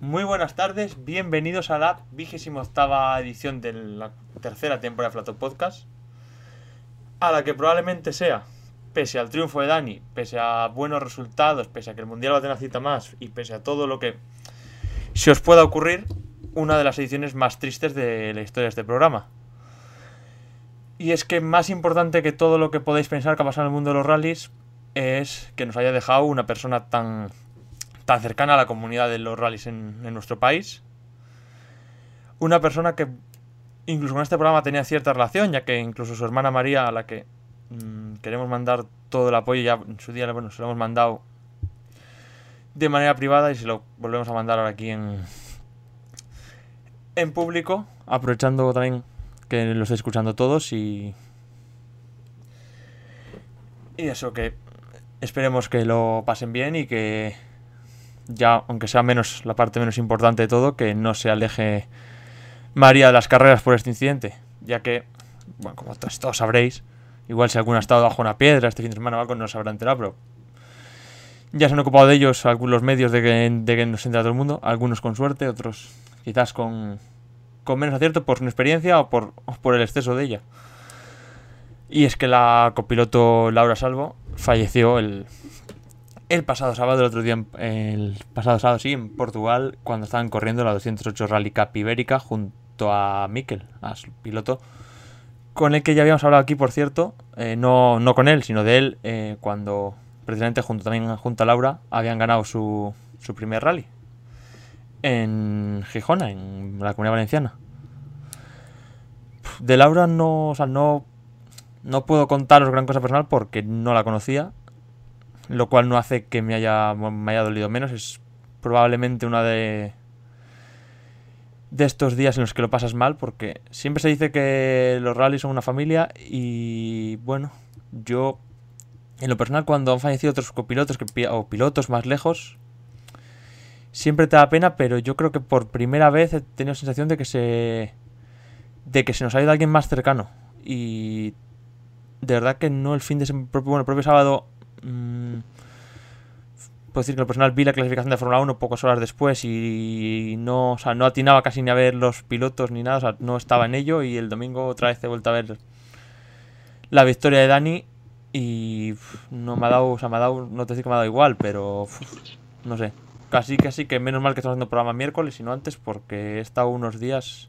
Muy buenas tardes, bienvenidos a la vigésima octava edición de la tercera temporada de Flato Podcast, a la que probablemente sea, pese al triunfo de Dani, pese a buenos resultados, pese a que el Mundial va a tener cita más y pese a todo lo que se os pueda ocurrir, una de las ediciones más tristes de la historia de este programa. Y es que más importante que todo lo que podéis pensar que ha pasado en el mundo de los rallies es que nos haya dejado una persona tan, tan cercana a la comunidad de los rallies en, nuestro país. Una persona que incluso con este programa tenía cierta relación, ya que incluso su hermana María, a la que mmm, queremos mandar todo el apoyo, ya en su día bueno, se lo hemos mandado de manera privada y se lo volvemos a mandar ahora aquí en, en público, aprovechando también que lo estéis escuchando todos y... Y eso, que esperemos que lo pasen bien y que ya, aunque sea menos la parte menos importante de todo, que no se aleje María de las carreras por este incidente, ya que, bueno, como todos, sabréis, igual si alguno ha estado bajo una piedra este fin de semana o algo no se habrá enterado, pero ya se han ocupado de ellos algunos medios de que, de que nos entere todo el mundo, algunos con suerte, otros quizás con, con menos acierto por su experiencia o por, o por el exceso de ella. Y es que la copiloto Laura Salvo falleció el, el pasado sábado, el otro día, el pasado sábado, sí, en Portugal, cuando estaban corriendo la 208 Rally Cup Ibérica junto a Mikel, a su piloto, con el que ya habíamos hablado aquí, por cierto, eh, no, no con él, sino de él, eh, cuando precisamente junto también junto a Laura habían ganado su, su primer rally en Gijona, en la Comunidad Valenciana. De Laura no, o sea, no, no puedo contaros gran cosa personal porque no la conocía, lo cual no hace que me haya, me haya dolido menos. Es probablemente una de de estos días en los que lo pasas mal porque siempre se dice que los rallies son una familia y bueno, yo en lo personal cuando han fallecido otros copilotos o pilotos más lejos siempre te da pena, pero yo creo que por primera vez he tenido la sensación de que se. de que se nos ha ido alguien más cercano. Y. de verdad que no el fin de. Bueno, el propio sábado. Mmm, puedo decir que el personal vi la clasificación de Fórmula 1 pocas horas después y no, o sea, no atinaba casi ni a ver los pilotos ni nada, o sea, no estaba en ello. Y el domingo otra vez he vuelto a ver la victoria de Dani y no me ha dado, o sea, me ha dado, no te decir que me ha dado igual, pero no sé, Casi, casi que menos mal que estamos haciendo programa miércoles y no antes porque he estado unos días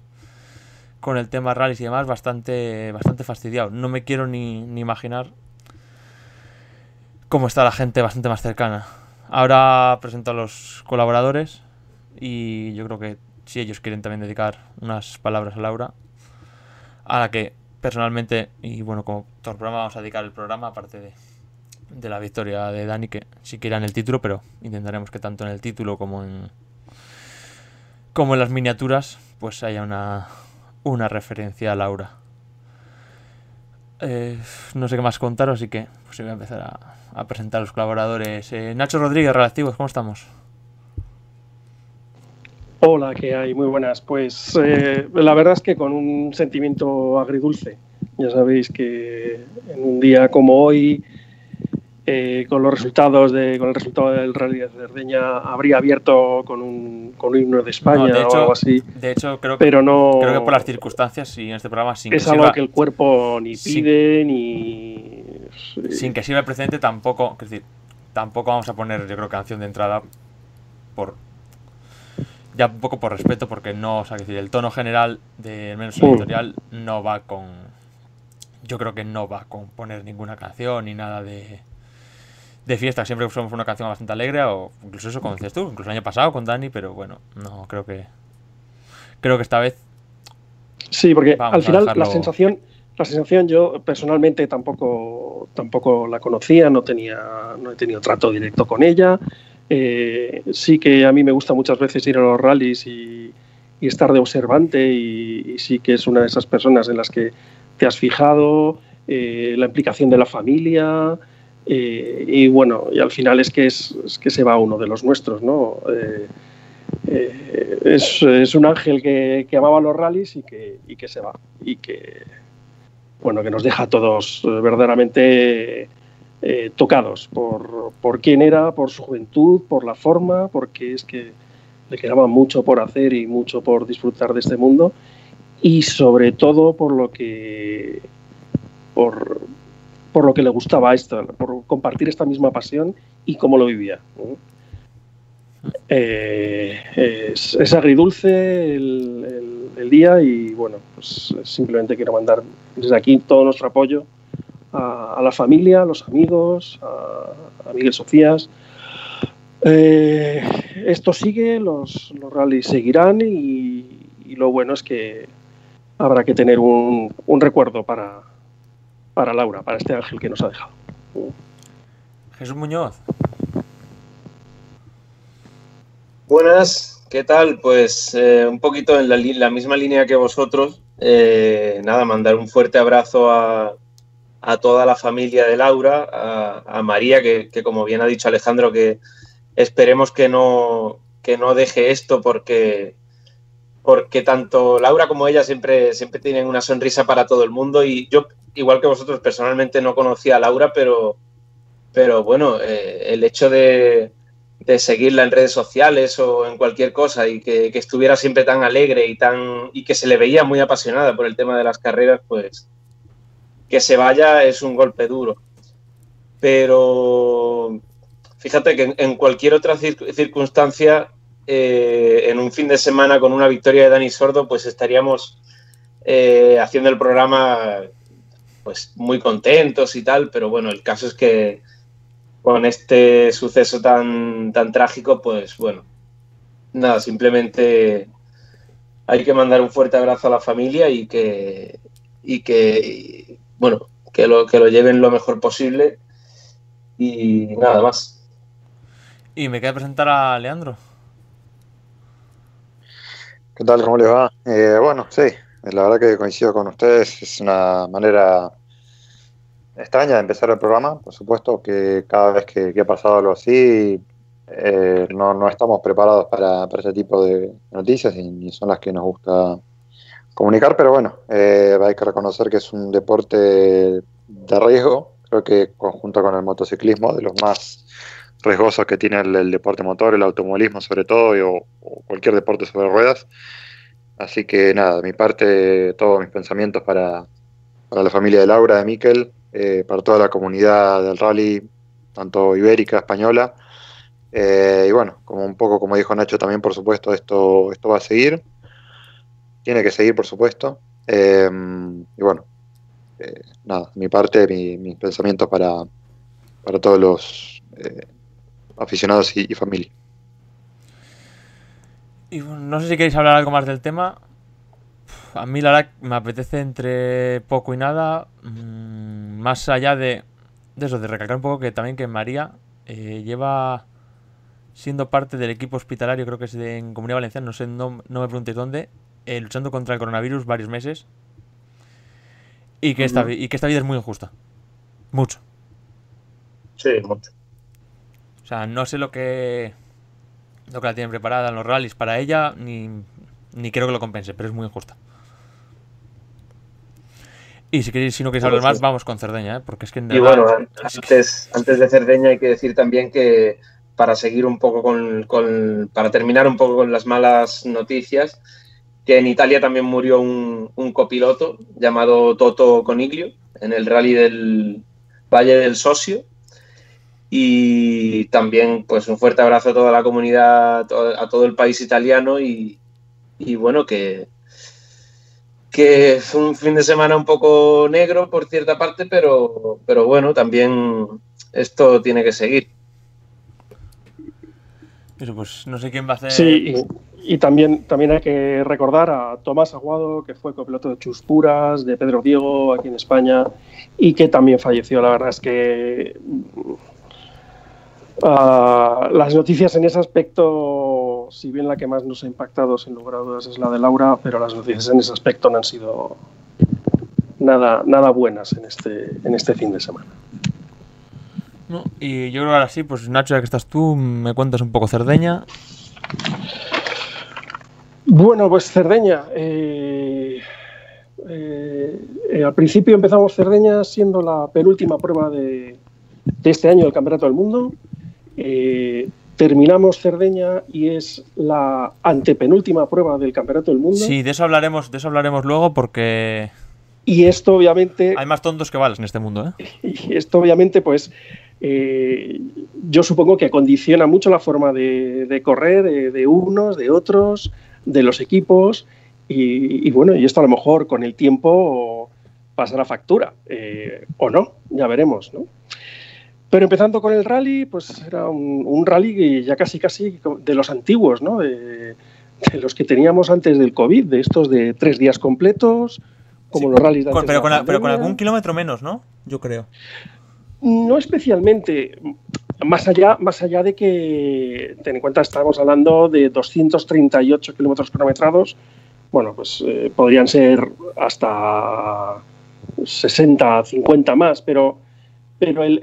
con el tema rallies y demás bastante, bastante fastidiado. No me quiero ni, ni imaginar cómo está la gente bastante más cercana. Ahora presento a los colaboradores y yo creo que si ellos quieren también dedicar unas palabras a Laura, a la que personalmente, y bueno, como todo el programa vamos a dedicar el programa, aparte de, de la victoria de Dani, que sí que en el título, pero intentaremos que tanto en el título como en como en las miniaturas, pues haya una, una referencia a Laura. Eh, no sé qué más contaros, así que pues voy a empezar a, presentar a los colaboradores. Eh, Nacho Rodríguez, Relativos, ¿cómo estamos? Hola, ¿qué hay? Muy buenas. Pues eh, la verdad es que con un sentimiento agridulce. Ya sabéis que en un día como hoy, eh, con los resultados de, con el resultado del Rally de Cerdeña habría abierto con un, con un himno de España No, de hecho- o algo así. De hecho, creo que, Pero no creo que por las circunstancias y en este programa sin que, es algo sirva, que el cuerpo ni sin- pide ni sin que sirva el precedente tampoco, es decir, tampoco vamos a poner, yo creo, canción de entrada por ya un poco por respeto, porque no, o sea, decir, el tono general de al menos el Mm. editorial no va con yo creo que no va con poner ninguna canción ni nada de de fiesta, siempre somos una canción bastante alegre o incluso eso como dices tú, incluso el año pasado con Dani, pero bueno, no creo que creo que esta vez Sí, porque Vamos al a final dejarlo- la sensación, la sensación yo personalmente tampoco, tampoco la conocía, no tenía, no he tenido trato directo con ella. Eh, sí que a mí me gusta muchas veces ir a los rallies y, y estar de observante y, y sí que es una de esas personas en las que te has fijado, eh, la implicación de la familia. Y bueno, y al final es que es, que se va uno de los nuestros, ¿no? Eh, eh, es, es un ángel que, que amaba los rallies y que, y que se va. Y que, bueno, que nos deja a todos eh, verdaderamente tocados por, por quién era, por su juventud, por la forma, porque es que le quedaba mucho por hacer y mucho por disfrutar de este mundo y sobre todo por lo que por, por lo que le gustaba esto, por compartir esta misma pasión y cómo lo vivía. Eh, es, agridulce el, el, día y bueno, pues simplemente quiero mandar desde aquí todo nuestro apoyo a, la familia, a los amigos, a, Miguel Sofías. Eh, esto sigue, los, los rallies seguirán y, lo bueno es que habrá que tener un, un recuerdo para, para Laura, para este ángel que nos ha dejado. Jesús Muñoz. Buenas, ¿qué tal? Pues eh, un poquito en la, misma línea que vosotros. Eh, nada, mandar un fuerte abrazo a, toda la familia de Laura, a, María, que, como bien ha dicho Alejandro, que esperemos que no, que no deje esto porque, porque tanto Laura como ella siempre, siempre tienen una sonrisa para todo el mundo y yo igual que vosotros, personalmente no conocía a Laura, pero, pero bueno, eh, el hecho de, seguirla en redes sociales o en cualquier cosa y que, estuviera siempre tan alegre y, tan, y que se le veía muy apasionada por el tema de las carreras, pues que se vaya es un golpe duro. Pero fíjate que en, cualquier otra circunstancia, eh, en un fin de semana con una victoria de Dani Sordo, pues estaríamos eh, haciendo el programa pues muy contentos y tal, pero bueno, el caso es que con este suceso tan, tan trágico, pues bueno, nada, simplemente hay que mandar un fuerte abrazo a la familia y que, y que bueno, que lo, que lo lleven lo mejor posible y nada más. Y me queda presentar a Leandro. ¿Qué tal? ¿Cómo les va? Eh, bueno, sí, la verdad que coincido con ustedes, es una manera extraña de empezar el programa, por supuesto que cada vez que, ha pasado algo así, eh, no, estamos preparados para, para, ese tipo de noticias y ni son las que nos gusta comunicar, pero bueno, eh, hay que reconocer que es un deporte de riesgo, creo que conjunto con el motociclismo, de los más riesgosos que tiene el, deporte motor, el automovilismo sobre todo, o, cualquier deporte sobre ruedas. Así que nada, de mi parte, todos mis pensamientos para, para la familia de Laura, de Miquel, eh, para toda la comunidad del rally, tanto ibérica, española. Eh, y bueno, como un poco como dijo Nacho también, por supuesto, esto, esto va a seguir. Tiene que seguir, por supuesto. Eh, y bueno, nada, mi parte, mis pensamientos para, para todos los aficionados y, familia. Y no sé si queréis hablar algo más del tema. A mí la verdad me apetece entre poco y nada. Mm, más allá de, de, eso, de recalcar un poco que también que María eh, lleva siendo parte del equipo hospitalario, creo que es de, en Comunidad Valenciana, no sé, no, me preguntéis dónde, eh, luchando contra el coronavirus varios meses. Y que, esta, y que esta vida es muy injusta. Mucho. Sí, mucho. O sea, no sé lo que lo que la tienen preparada en los rallies para ella, ni, ni creo que lo compense, pero es muy injusta. Y si, queréis, si no queréis hablar más, vamos con Cerdeña, ¿eh? porque es que... y bueno, antes, antes de Cerdeña hay que decir también que para seguir un poco con, para terminar un poco con las malas noticias, que en Italia también murió un, copiloto llamado Toto Coniglio en el rally del Valle del Socio. Y también pues un fuerte abrazo a toda la comunidad, a todo el país italiano y, y bueno, que, que fue un fin de semana un poco negro por cierta parte, pero, pero bueno, también esto tiene que seguir. Pero pues no sé quién va a hacer. Sí, y, también, también hay que recordar a Tomás Aguado, que fue copiloto de Chuspuras, de Pedro Diego aquí en España, y que también falleció. La verdad es que ah, las noticias en ese aspecto si bien la que más nos ha impactado sin lugar a dudas es la de Laura, pero las noticias en ese aspecto no han sido nada, nada buenas en este, en este fin de semana. y yo creo que ahora sí, pues Nacho, ya que estás tú, me cuentas un poco Cerdeña. Bueno, pues Cerdeña. Eh, eh, al principio empezamos Cerdeña siendo la penúltima prueba de, este año del Campeonato del Mundo. Eh, terminamos Cerdeña y es la antepenúltima prueba del Campeonato del Mundo. Sí, de eso hablaremos, de eso hablaremos luego porque y esto obviamente... Hay más tontos que balas en este mundo, ¿eh? Y esto obviamente pues eh, yo supongo que condiciona mucho la forma de, correr de, unos, de otros, de los equipos y, bueno, y esto a lo mejor con el tiempo pasará factura eh, o no, ya veremos, ¿no? Pero empezando con el rally, pues era un, rally ya casi casi de los antiguos, ¿no? De, los que teníamos antes del COVID, de estos de tres días completos, como los rallies de antes pero, con pero con algún kilómetro menos, ¿no? Yo creo. No especialmente. Más allá, más allá de que, ten en cuenta, estamos hablando de 238 kilómetros cronometrados, bueno, pues eh, podrían ser hasta 60, 50 más, pero pero el,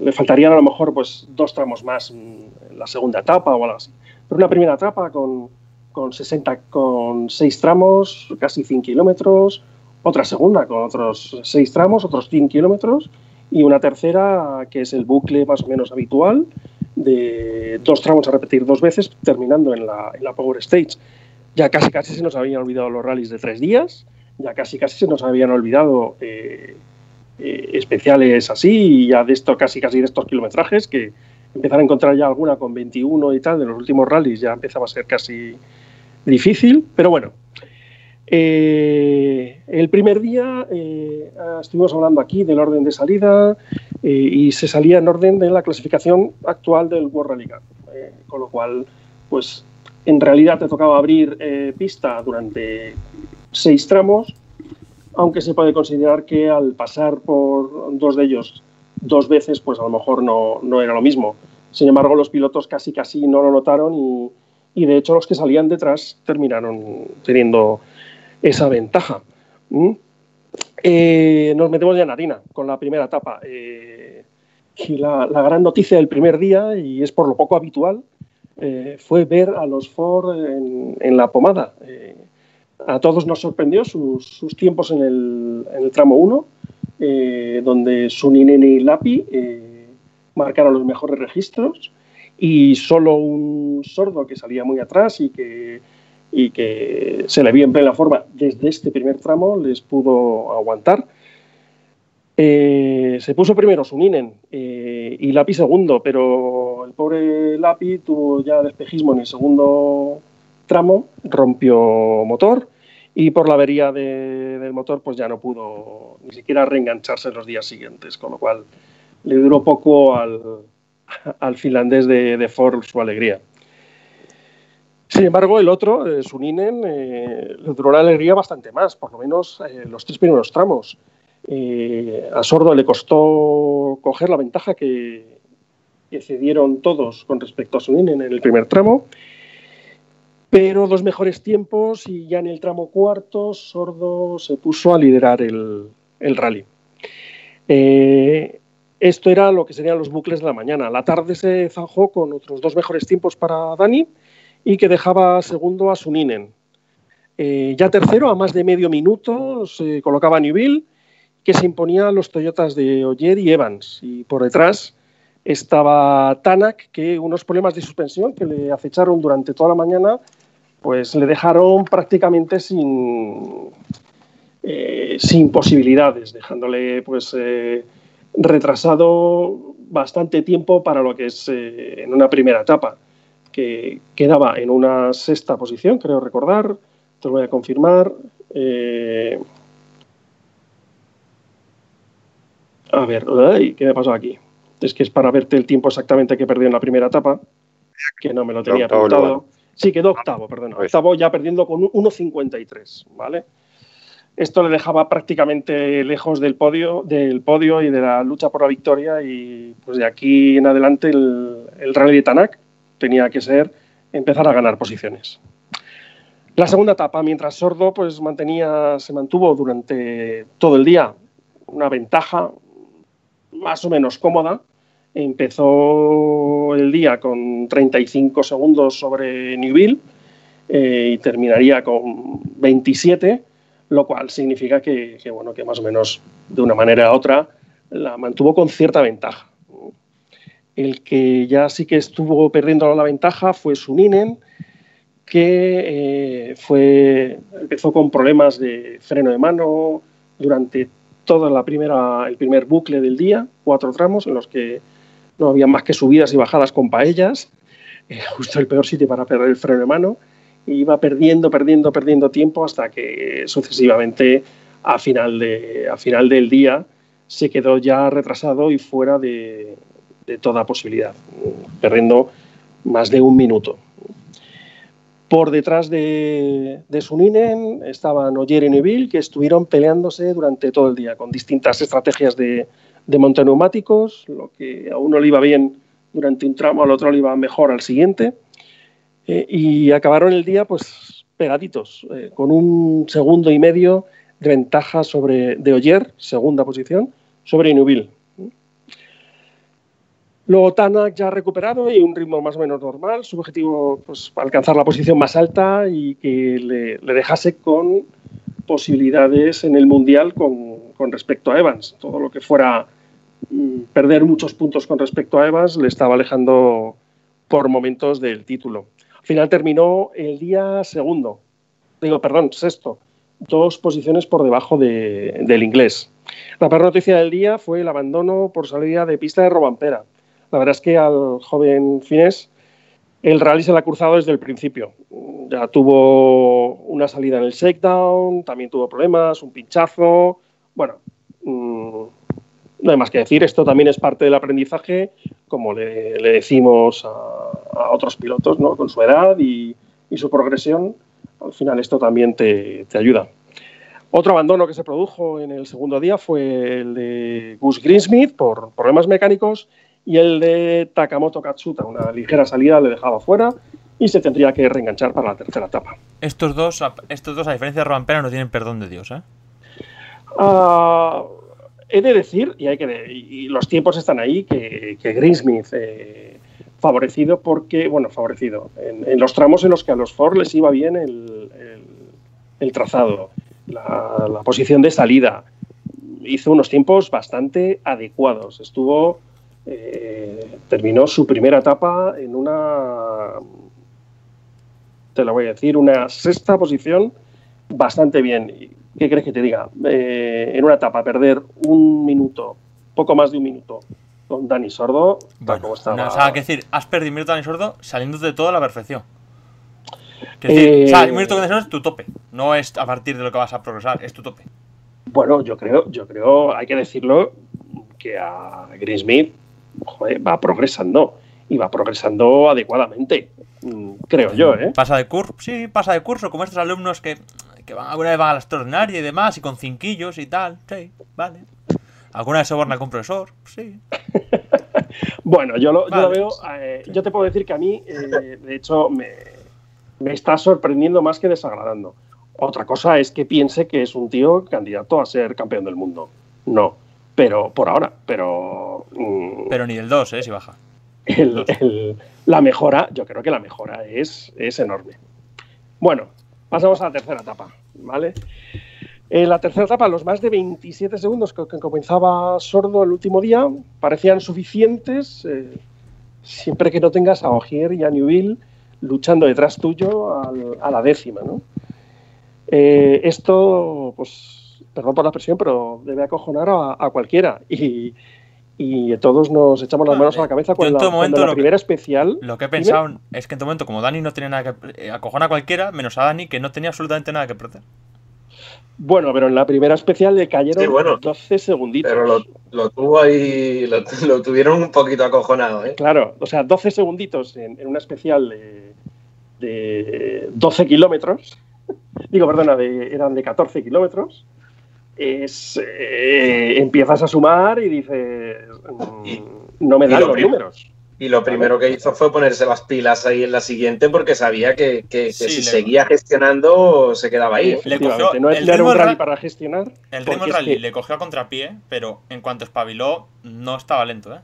le faltarían a lo mejor pues dos tramos más en la segunda etapa o algo así. Pero una primera etapa con, con 60, con 6 tramos, casi 100 kilómetros, otra segunda con otros 6 tramos, otros 100 kilómetros, y una tercera que es el bucle más o menos habitual de dos tramos a repetir dos veces, terminando en la, en la Power Stage. Ya casi casi se nos habían olvidado los rallies de tres días, ya casi casi se nos habían olvidado eh, eh, especiales así, y ya de esto casi casi de estos kilometrajes, que empezar a encontrar ya alguna con 21 y tal, de los últimos rallies ya empezaba a ser casi difícil, pero bueno. Eh, el primer día eh, estuvimos hablando aquí del orden de salida y se salía en orden de la clasificación actual del World Rally Cup, con lo cual, pues en realidad te tocaba abrir pista durante seis tramos aunque se puede considerar que al pasar por dos de ellos dos veces, pues a lo mejor no, era lo mismo. Sin embargo, los pilotos casi casi no lo notaron y, de hecho los que salían detrás terminaron teniendo esa ventaja. ¿Mm? Eh, nos metemos ya en harina con la primera etapa. Eh, y la, gran noticia del primer día, y es por lo poco habitual, eh, fue ver a los Ford en, en la pomada a todos nos sorprendió sus, tiempos en el, tramo 1, eh, donde Suninen y Lapi eh, marcaron los mejores registros y solo un sordo que salía muy atrás y que, se le vio en plena forma desde este primer tramo les pudo aguantar. Eh, se puso primero Suninen y Lapi segundo, pero el pobre Lapi tuvo ya despejismo en el segundo tramo, rompió motor y por la avería del motor pues ya no pudo ni siquiera reengancharse en los días siguientes, con lo cual le duró poco al, finlandés de, Ford su alegría. Sin embargo, el otro, eh, Suninen, eh, le duró la alegría bastante más, por lo menos eh, los tres primeros tramos. a Sordo le costó coger la ventaja que, que cedieron todos con respecto a Suninen en el primer tramo pero dos mejores tiempos y ya en el tramo cuarto Sordo se puso a liderar el, rally. Eh, esto era lo que serían los bucles de la mañana. La tarde se zanjó con otros dos mejores tiempos para Dani y que dejaba segundo a Suninen. Eh, ya tercero, a más de medio minuto, se colocaba Newville, que se imponía a los Toyotas de Oyer y Evans. Y por detrás estaba Tanak, que unos problemas de suspensión que le acecharon durante toda la mañana pues le dejaron prácticamente sin, eh, sin posibilidades, dejándole pues eh, retrasado bastante tiempo para lo que es eh, en una primera etapa, que quedaba en una sexta posición, creo recordar, te lo voy a confirmar. a ver, ¿qué me pasó aquí? Es que es para verte el tiempo exactamente que perdió en la primera etapa, que no me lo tenía apuntado. Sí, quedó octavo, perdón. Octavo ya perdiendo con 1.53, ¿vale? Esto le dejaba prácticamente lejos del podio, del podio y de la lucha por la victoria y pues de aquí en adelante el, Rally de Tanak tenía que ser empezar a ganar posiciones. La segunda etapa, mientras Sordo pues mantenía, se mantuvo durante todo el día una ventaja más o menos cómoda, Empezó el día con 35 segundos sobre Newville eh, y terminaría con 27, lo cual significa que, bueno, que más o menos de una manera u otra la mantuvo con cierta ventaja. El que ya sí que estuvo perdiendo la ventaja fue Suninen, que eh, fue, empezó con problemas de freno de mano durante primera, el primer bucle del día, cuatro tramos en los que no había más que subidas y bajadas con paellas, eh, justo el peor sitio para perder el freno de mano, y iba perdiendo, perdiendo, perdiendo tiempo hasta que sucesivamente a final, de, final del día se quedó ya retrasado y fuera de, de toda posibilidad, perdiendo más de un minuto. Por detrás de, de Suninen estaban Oyer y Neville, que estuvieron peleándose durante todo el día con distintas estrategias de, de montoneumáticos, lo que a uno le iba bien durante un tramo, al otro le iba mejor al siguiente. Eh, y acabaron el día pues pegaditos, eh, con un segundo y medio de ventaja sobre de Oyer, segunda posición, sobre Inubil. Luego Tanak ya recuperado y un ritmo más o menos normal. Su objetivo, pues, alcanzar la posición más alta y que le, le dejase con posibilidades en el Mundial con, con, respecto a Evans. Todo lo que fuera perder muchos puntos con respecto a Evans le estaba alejando por momentos del título. Al final terminó el día segundo, digo, perdón, sexto, dos posiciones por debajo de, del inglés. La peor noticia del día fue el abandono por salida de pista de Robampera. La verdad es que al joven finés el rally se le ha cruzado desde el principio. Ya tuvo una salida en el shakedown, también tuvo problemas, un pinchazo. Bueno, mmm, no hay más que decir. Esto también es parte del aprendizaje, como le, le decimos a, a, otros pilotos, ¿no? con su edad y, y, su progresión. Al final esto también te, te ayuda. Otro abandono que se produjo en el segundo día fue el de Gus Greensmith por problemas mecánicos y el de Takamoto Katsuta, una ligera salida le dejaba fuera y se tendría que reenganchar para la tercera etapa. Estos dos, estos dos a diferencia de Robampera, no tienen perdón de Dios, ¿eh? Uh, he de decir, y, hay que, los tiempos están ahí, que, que Greensmith eh, favorecido porque, bueno, favorecido, en, los tramos en los que a los Ford les iba bien el, el, el trazado, la, la, posición de salida, hizo unos tiempos bastante adecuados. Estuvo, eh, terminó su primera etapa en una, te lo voy a decir, una sexta posición bastante bien. ¿Qué crees que te diga? Eh, en una etapa perder un minuto, poco más de un minuto, con Dani Sordo, bueno, como estaba... No, o sea, que decir, has perdido un minuto Dani Sordo saliendo de toda la perfección. Es decir, eh... o sea, un minuto con Dani Sordo es tu tope, no es a partir de lo que vas a progresar, es tu tope. Bueno, yo creo, yo creo, hay que decirlo, que a Greensmith joder, va progresando y va progresando adecuadamente, mm, creo yo, ¿eh? Pasa de curso, sí, pasa de curso, como estos alumnos que, que van, alguna vez van a la extraordinaria y demás, y con cinquillos y tal, sí, vale. ¿Alguna vez soborna con profesor? Sí. bueno, yo lo, vale. yo lo veo, eh, yo te puedo decir que a mí, eh, de hecho, me, me está sorprendiendo más que desagradando. Otra cosa es que piense que es un tío candidato a ser campeón del mundo. No, pero por ahora, pero... Mm, pero ni el 2, ¿eh? Si baja. El, el, la mejora, yo creo que la mejora es, es enorme. Bueno, pasamos a la tercera etapa, ¿vale? La tercera etapa, los más de 27 segundos que, que comenzaba Sordo el último día parecían suficientes eh, siempre que no tengas a Ogier y a Newville luchando detrás tuyo al, a la décima, ¿no? Eh, esto, pues, perdón por la expresión, pero debe acojonar a, a cualquiera. Y, y, todos nos echamos las manos a la cabeza cuando, la, momento, cuando la primera que, especial. Lo que he pensado dime. es que en tu momento, como Dani no tenía nada que. Eh, acojona a cualquiera, menos a Dani, que no tenía absolutamente nada que perder. Bueno, pero en la primera especial le cayeron sí, bueno, 12 segunditos. Pero lo, lo tuvo ahí, lo, lo, tuvieron un poquito acojonado, ¿eh? Claro, o sea, 12 segunditos en, en una especial de, de 12 kilómetros. Digo, perdona, de, eran de 14 kilómetros. Es, eh, empiezas a sumar y dices, y, no me dan los números. Y lo primero que hizo fue ponerse las pilas ahí en la siguiente porque sabía que, que, que sí, si le... seguía gestionando se quedaba ahí. Le cogió, no el era un rally para gestionar. El ritmo rally es que... le cogió a contrapié, pero en cuanto espabiló no estaba lento. ¿eh?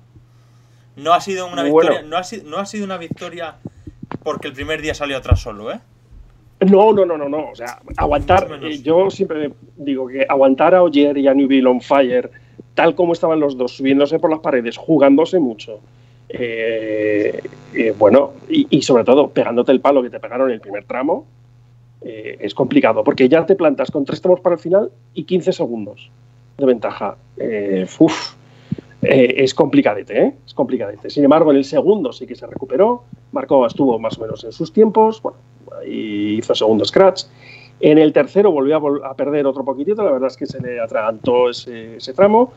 No ha sido una victoria, bueno. no, ha sido, no ha sido una victoria porque el primer día salió atrás solo, ¿eh? No, no, no, no, no. O sea, aguantar. Eh, yo siempre digo que aguantar a Oyer y a Newville on fire, tal como estaban los dos, subiéndose por las paredes, jugándose mucho, Eh, eh, bueno, y, sobre todo pegándote el palo que te pegaron en el primer tramo, eh, es complicado, porque ya te plantas con tres tramos para el final y 15 segundos de ventaja. uf, es complicadete, ¿eh? Es complicadete. Sin embargo, en el segundo sí que se recuperó, Marco estuvo más o menos en sus tiempos, bueno, ahí hizo segundo scratch. En el tercero volvió a, perder otro poquitito, la verdad es que se le atragantó ese, tramo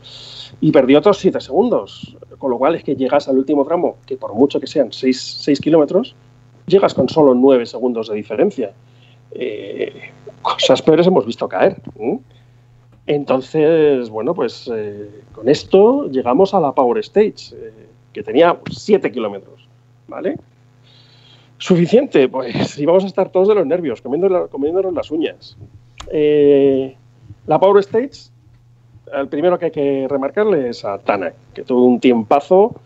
y perdió otros 7 segundos. Con lo cual es que llegas al último tramo, que por mucho que sean 6, kilómetros, llegas con solo 9 segundos de diferencia. Eh, cosas peores hemos visto caer. Entonces, bueno, pues eh, con esto llegamos a la Power Stage, eh, que tenía 7 kilómetros. ¿Vale? ¿Suficiente? Pues íbamos a estar todos de los nervios, comiéndonos las uñas. Eh, la Power Stage, el primero que hay que remarcarle es a Tanak, que tuvo un tiempazo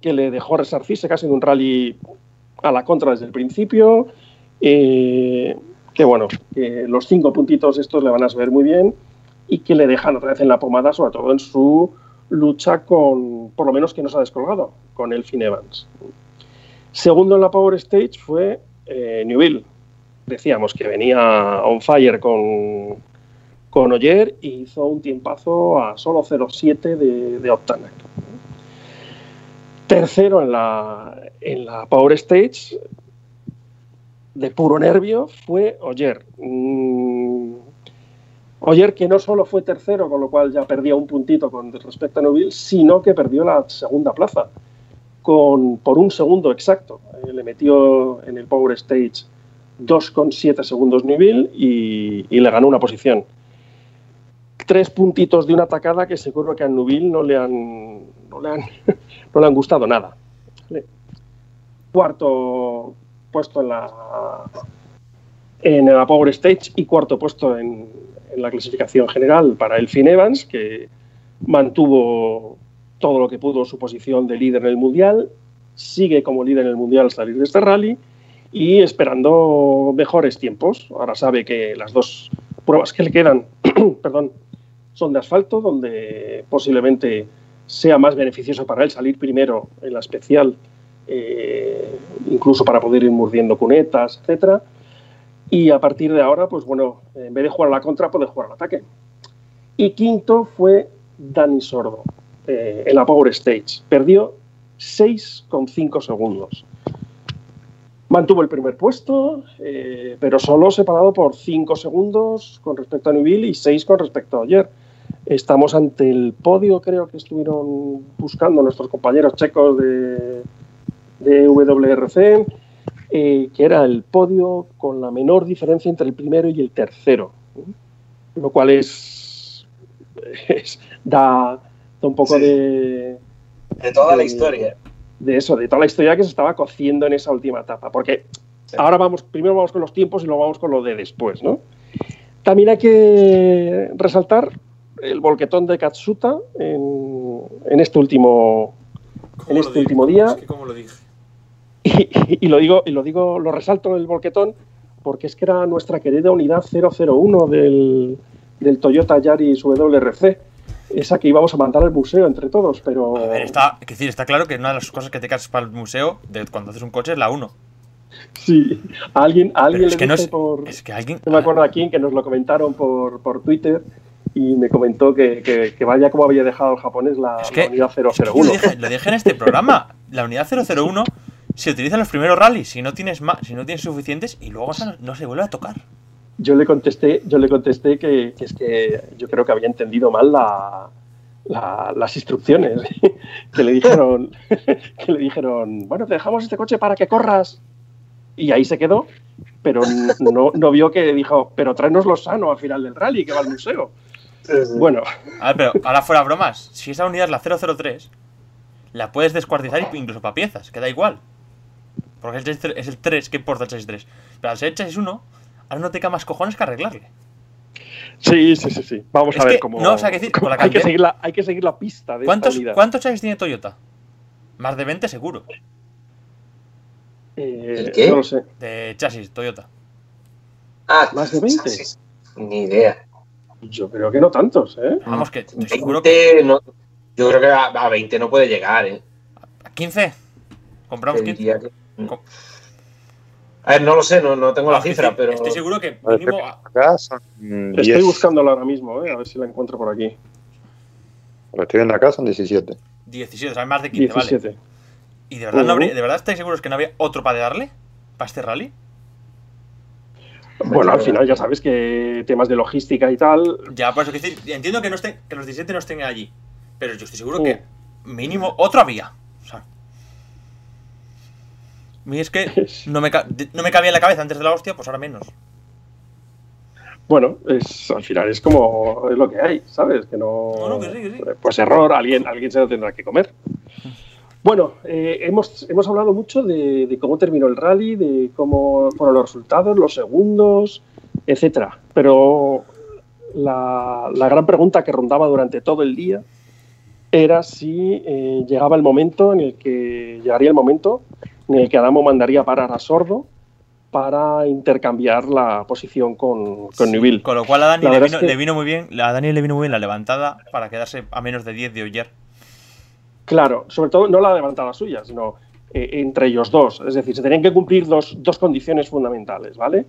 que le dejó resarcirse casi en un rally a la contra desde el principio. Eh, que bueno, que los cinco puntitos estos le van a ver muy bien y que le dejan otra vez en la pomada, sobre todo en su lucha con, por lo menos que no se ha descolgado, con el Evans. Segundo en la Power Stage fue eh, Newville. Decíamos que venía on fire con, con Oyer y hizo un tiempazo a solo 0,7 de, de Tercero en la, en la Power Stage, de puro nervio, fue Oyer. Mm, Oyer que no solo fue tercero, con lo cual ya perdía un puntito con respecto a Newville, sino que perdió la segunda plaza con, por un segundo exacto. Eh, le metió en el Power Stage 2,7 segundos Newville y, y, le ganó una posición. Tres puntitos de una atacada que seguro que a Newville no le han, no le han, no le han gustado nada. Cuarto puesto en la, en la Power Stage y cuarto puesto en, en la clasificación general para el Finn Evans, que mantuvo todo lo que pudo su posición de líder en el Mundial, sigue como líder en el Mundial al salir de este rally y esperando mejores tiempos. Ahora sabe que las dos pruebas que le quedan perdón, son de asfalto, donde posiblemente sea más beneficioso para él salir primero en la especial, eh, incluso para poder ir mordiendo cunetas, etcétera. Y a partir de ahora, pues bueno, en vez de jugar a la contra, puede jugar al ataque. Y quinto fue Dani Sordo. Eh, en la Power Stage. Perdió 6,5 segundos. Mantuvo el primer puesto, eh, pero solo separado por 5 segundos con respecto a Newville y 6 con respecto a ayer. Estamos ante el podio, creo que estuvieron buscando nuestros compañeros checos de, de WRC, eh, que era el podio con la menor diferencia entre el primero y el tercero, lo cual es, es da, un poco de... De toda la historia. De eso, de toda la historia que se estaba cociendo en esa última etapa. Porque ahora vamos, primero vamos con los tiempos y luego vamos con lo de después, ¿no? También hay que resaltar el volquetón de Katsuta en, este último en este último día. lo dije. Y, lo digo, y lo digo, lo resalto el volquetón porque es que era nuestra querida unidad 001 del, del Toyota Yaris WRC esa que íbamos a mandar al museo entre todos, pero... A ver, está, es decir, está claro que una de las cosas que te casas para el museo de cuando haces un coche es la 1. Sí, alguien, alguien es que no es, por... Es que alguien... No me acuerdo a quién, que nos lo comentaron por, por Twitter y me comentó que, que, vaya como había dejado el japonés la, unidad 001. lo, dije, en este programa. La unidad 001 se utiliza en los primeros rallies si no tienes más, si no tienes suficientes y luego no se vuelve a tocar yo le contesté, yo le contesté que, es que yo creo que había entendido mal las instrucciones que le dijeron, que le dijeron, bueno, te dejamos este coche para que corras. Y ahí se quedó, pero no, no vio que dijo, pero tráenoslo sano al final del rally, que va al museo. Bueno. A ver, pero ahora fuera bromas, si esa unidad es la 003, la puedes descuartizar incluso para piezas, queda igual. Porque es el 3, ¿qué importa el 6-3? Pero al ser el 1 ahora no te más cojones que arreglarle. Sí, sí, sí, sí. Vamos a ver cómo. No, o sea, que decir, hay, que seguir la, hay que seguir la pista de ¿Cuántos, ¿Cuántos chasis tiene Toyota? Más de 20 seguro. Eh, qué? No lo sé. De chasis, Toyota. Ah, ¿más de 20? Ni idea. Yo creo que no tantos, ¿eh? Vamos, que seguro que. No, Yo creo que a, a 20 no puede llegar, ¿eh? ¿A 15? ¿Compramos Te 15? diría que- A ver, no lo sé, no, no tengo la cifra, estoy, pero. Estoy seguro que mínimo... Estoy 10. buscándola ahora mismo, ¿eh? a ver si la encuentro por aquí. Lo que estoy viendo acá son 17. 17, o sea, más de 15, 17. vale. ¿Y de verdad, no habría- ¿de verdad estáis seguros que no había otro para darle? ¿Para este rally? Bueno, al final ya sabes que temas de logística y tal. Ya, por eso quiero decir, entiendo que, no estén, que los 17 no estén allí. Pero yo estoy seguro que mínimo otro había. Mí es que no me, no me cabía en la cabeza antes de la hostia, pues ahora menos. Bueno, es, al final es como es lo que hay, ¿sabes? Que no. No, no, que sí, que sí. Pues error, alguien, alguien se lo tendrá que comer. Bueno, eh, hemos, hemos hablado mucho de, de cómo terminó el rally, de cómo fueron los resultados, los segundos, etcétera. Pero la, la gran pregunta que rondaba durante todo el día era si eh, llegaba el momento en el que llegaría el momento en el que Adamo mandaría parar a Sordo para intercambiar la posición con, con Sí, Newville. Con lo cual a Dani La le verdad vino, es que- le vino muy bien. A Dani le vino muy bien la levantada para quedarse a menos de 10 de Oyer. Claro, sobre todo no la levantada suya, sino eh, entre ellos dos. Es decir, se tenían que cumplir dos, dos condiciones fundamentales, ¿vale?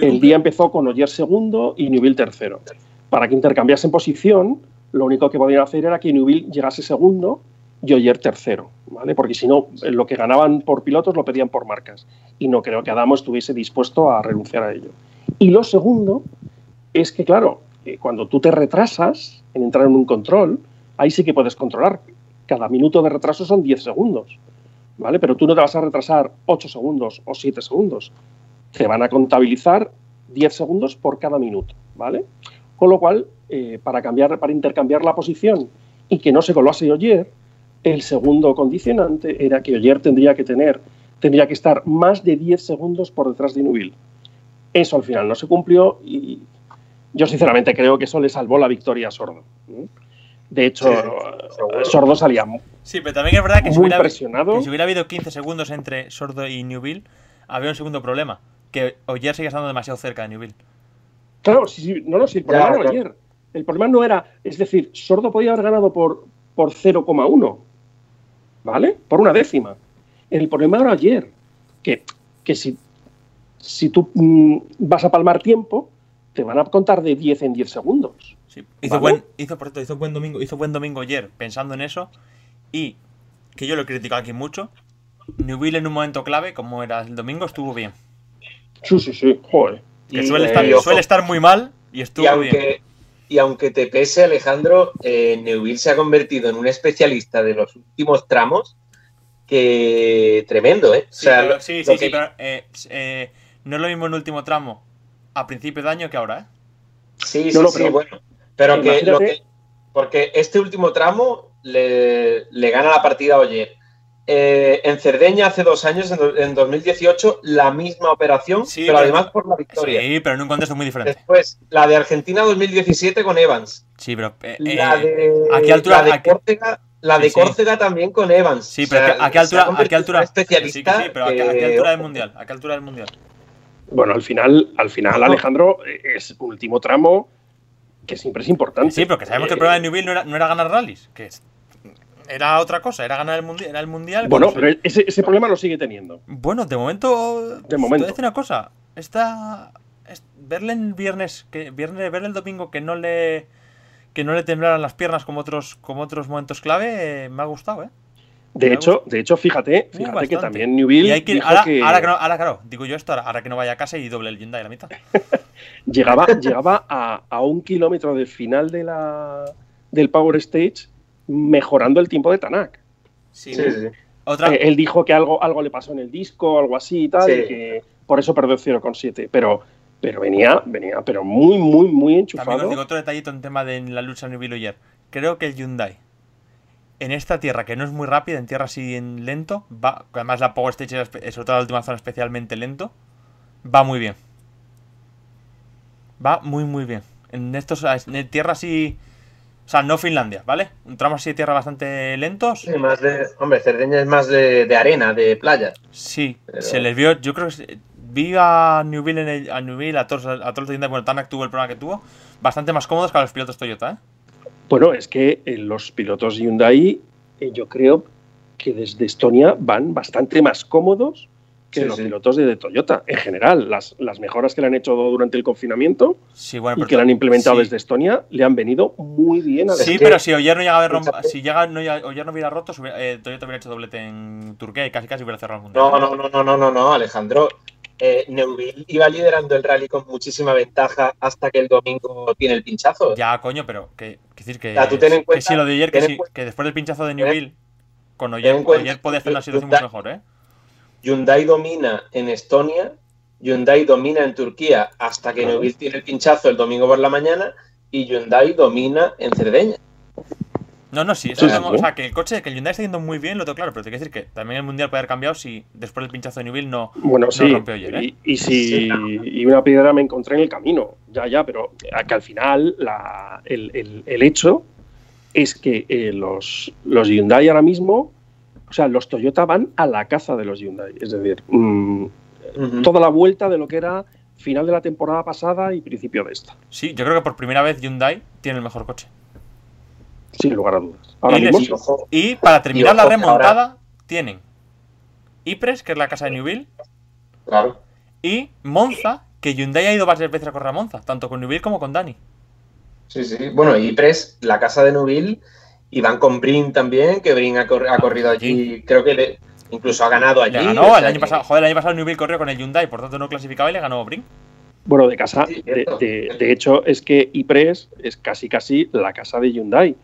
El día empezó con Oyer segundo y Newville tercero. Para que intercambiasen posición, lo único que podían hacer era que Newville llegase segundo y Oyer tercero, ¿vale? Porque si no, eh, lo que ganaban por pilotos lo pedían por marcas. Y no creo que Adamo estuviese dispuesto a renunciar a ello. Y lo segundo es que, claro, eh, cuando tú te retrasas en entrar en un control, ahí sí que puedes controlar. Cada minuto de retraso son 10 segundos, ¿vale? Pero tú no te vas a retrasar 8 segundos o 7 segundos. Te van a contabilizar 10 segundos por cada minuto, ¿vale? Con lo cual, eh, para, cambiar, para intercambiar la posición y que no se colase Oyer, el segundo condicionante era que Oyer tendría que tener, tendría que estar más de 10 segundos por detrás de Nubil. Eso al final no se cumplió y yo sinceramente creo que eso le salvó la victoria a Sordo. De hecho, Sí, seguro. Sordo salía muy Sí, pero también es verdad que si, hubiera, presionado. que si hubiera habido 15 segundos entre Sordo y Newville, había un segundo problema. Que Oyer sigue estando demasiado cerca de Newville. Claro, sí, sí, no, no, sí, el Ya, problema no era claro. ayer. El problema no era, es decir, Sordo podía haber ganado por, por 0,1, ¿vale? Por una décima. El problema era ayer, que, que si, si tú mm, vas a palmar tiempo, te van a contar de 10 en 10 segundos. Sí. Hizo, ¿Vale? buen, hizo, por cierto, hizo buen domingo, hizo buen domingo ayer pensando en eso. Y que yo lo he criticado aquí mucho. Newville en un momento clave, como era el domingo, estuvo bien. Sí, sí, sí, joder. Que suele, eh, estar, ojo, suele estar muy mal y estuvo Y bien. Y aunque te pese, Alejandro, eh, Neuville se ha convertido en un especialista de los últimos tramos que tremendo, ¿eh? O Sí, sea, pero- lo- sí, sí, que- sí, pero eh, eh, no es lo mismo en el último tramo a principio de año que ahora, ¿eh? sí, No, sí, sí, pero- bueno. Pero que, lo que- Porque este último tramo le, le gana la partida a Oyer. Eh, en Cerdeña hace dos años, en, en 2018, la misma operación, Sí, pero, pero- además por la victoria. Sí, pero en un contexto muy diferente. Después, la de Argentina 2017 con Evans. Sí, pero. eh, La eh, de, ¿a qué altura- la de Córcega, la de Sí, sí. Córcega también con Evans. Sí, pero O sea, ¿a qué- ¿a qué se ha altura? ¿A qué altura? un Sí, especialista sí, pero ¿a qué, a qué que- altura del mundial? ¿A qué altura del mundial? Bueno, al final, al final, Alejandro, es último tramo que siempre es importante. Sí, pero que sabemos que el problema de Newville no era, no era ganar rallies, que era otra cosa, era ganar el mundial. Era el mundial Bueno, se- pero ese, ese problema lo sigue teniendo. Bueno, de momento. De momento. Te voy a decir una cosa. Esta. es- verle el viernes. Que, viernes verle el domingo que no le. Que no le temblaran las piernas como otros, como otros momentos clave, eh, me ha gustado, ¿eh? De Me hecho, de hecho, fíjate, fíjate que también Newville Y que, dijo ahora, que ahora que no, ahora, claro, digo yo esto, ahora, ahora que no vaya a casa y doble el Hyundai a la mitad. llegaba, llegaba a, a un kilómetro del final de la, del Power Stage mejorando el tiempo de Tanak. Sí, Sí, sí. Otra, Eh, él dijo que algo, algo le pasó en el disco, algo así y tal, Sí. y que por eso perdió 0,7. Pero, pero venía, venía, pero muy, muy, muy También enchufado. os digo otro detallito en tema de la lucha ayer. Creo que el Hyundai, en esta tierra que no es muy rápida, en tierra así en lento, va, además la Power Stage, era espe- sobre todo la última zona especialmente lento, va muy bien. Va muy, muy bien. En estos, en tierra así, o sea, no Finlandia, ¿vale? Un tramo así de tierra bastante lentos. Sí, más de, hombre, Cerdeña es más de, de arena, de playa. Sí, Pero- se les vio, yo creo que vi a Newville, en el- a Newville, a todos, a todos los Hyundai, bueno, Tanak tuvo el problema que tuvo, bastante más cómodos que a los pilotos Toyota, ¿eh? Bueno, es que eh, los pilotos Hyundai, eh, yo creo que desde Estonia van bastante más cómodos que Sí, los sí. pilotos de Toyota. En general, las, las mejoras que le han hecho durante el confinamiento Sí, bueno, y que le han implementado sí. desde Estonia le han venido muy bien a Sí, pero si Oyer no llega a haber rom- si llega, no, Ogier no hubiera roto, eh, Toyota hubiera hecho doblete en Turquía y casi casi hubiera cerrado el mundial. No, no, no, no, no, no, no, Alejandro. Eh, Neuville iba liderando el rally con muchísima ventaja hasta que el domingo tiene el pinchazo. Ya, coño, pero que, que decir que, Ya, tú ten en que cuenta- si lo de Oyer, que, cuenta- que después del pinchazo de ten Newville, con Oyer, Oyer podía hacer una situación mucho mejor, ¿eh? Hyundai domina en Estonia, Hyundai domina en Turquía hasta que Claro. Neuville tiene el pinchazo el domingo por la mañana y Hyundai domina en Cerdeña. No, no, sí, eso o sea, que el coche, que el Hyundai está yendo muy bien, lo tengo claro, pero te quiero decir que también el mundial puede haber cambiado si después del pinchazo de Newville no. Bueno, No sí. rompió ayer, ¿eh? y, y si Sí, claro. y una piedra me encontré en el camino. Ya, ya, pero a que al final la- el, el- el hecho es que eh, los, los Hyundai ahora mismo, o sea, los Toyota van a la caza de los Hyundai. Es decir, mm, toda la vuelta de lo que era final de la temporada pasada y principio de esta. Sí, yo creo que por primera vez Hyundai tiene el mejor coche. Sin lugar a dudas. Ahora Y mismo les- sí. Ojo, Y para terminar Y la ojo remontada, tienen Ypres, que es la casa de Newville, claro. y Monza, que Hyundai ha ido varias veces a correr a Monza, tanto con Newville como con Dani. Sí, sí. Bueno, y Pres, la casa de Neuville, y van con Brin también, que Brin ha, cor- ha corrido allí, creo que le- incluso ha ganado allí. Le o ganó sea el año pasado. Joder, el año pasado Newville corrió con el Hyundai, por tanto no clasificaba y le ganó Brin. Bueno, de casa, Sí, de, cierto. de- de hecho, es que Ypres es casi casi la casa de Hyundai,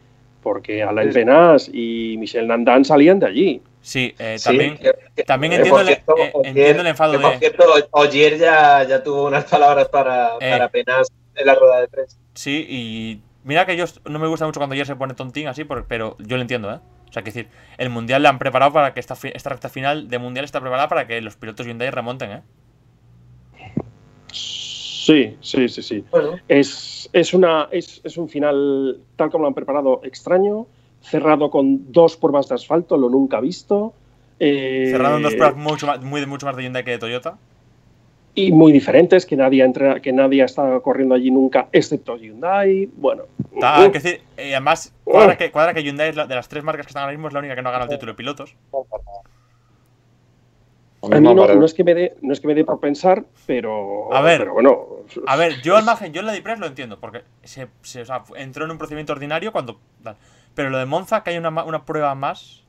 porque Alain Sí. Penas y Michel Nandan salían de allí. Sí, eh, también, que- también que, entiendo, el, cierto, eh, Ogier- entiendo el enfado de. cierto, Ogier ya, ya tuvo unas palabras para, Eh. para Penas en la rueda de prensa. Sí, y mira que yo no me gusta mucho cuando ya se pone tontín así, por- pero yo lo entiendo, ¿eh? O sea, que decir, el mundial le han preparado para que esta, fi- esta recta final de mundial está preparada para que los pilotos Hyundai remonten, ¿eh? Sí, sí, sí, sí. Bueno, Es, es, una, es, es un final, tal como lo han preparado, extraño, cerrado con dos pruebas de asfalto, lo nunca visto. eh, Cerrado en dos pruebas mucho más, muy, mucho más de Hyundai que de Toyota. Y muy diferentes, que nadie, ha entra- que nadie estado corriendo allí nunca, excepto Hyundai. Bueno, Ta- hay que decir, eh, además, Uh. cuadra que, cuadra que Hyundai es la- de las tres marcas que están ahora mismo es la única que no ha ganado el título de pilotos. Lo a mí no, no es que me dé no es que me dé por pensar, pero, A ver. pero bueno. A ver, yo al margen, yo en la de Ypres lo entiendo, porque se, se- o sea, fu- entró en un procedimiento ordinario cuando. Pero lo de Monza, que hay una, una prueba más.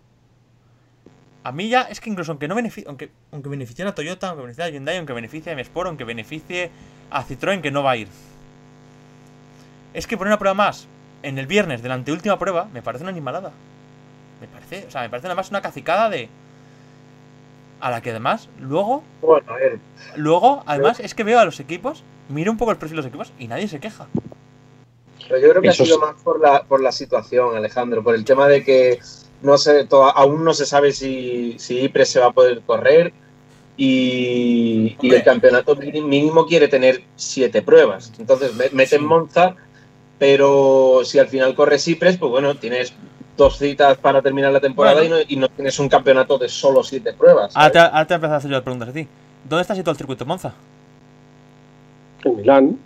A mí ya, es que incluso aunque no beneficie, aunque, aunque beneficie a Toyota, aunque beneficie a Hyundai, aunque beneficie a M-Sport, aunque beneficie a Citroën, que no va a ir. Es que poner una prueba más en el viernes de la anteúltima prueba me parece una animalada. Me parece, o sea, me parece nada más una cacicada de. A la que además, luego bueno, a ver. Luego, además, es que veo a los equipos, miro un poco el perfil de los equipos y nadie se queja. Pero yo creo que Eso ha sido sí. más por la, por la situación, Alejandro, por el tema de que no sé, aún no se sabe si, si Ypres se va a poder correr y, y el campeonato mínimo quiere tener siete pruebas. Entonces me- meten Sí. Monza, pero si al final corres Ypres, pues bueno, tienes dos citas para terminar la temporada Bueno. y, no, y no tienes un campeonato de solo siete pruebas. Ahora te, ahora te a empezar a hacer yo preguntas a ti. ¿Dónde está situado el circuito de Monza? En Milán,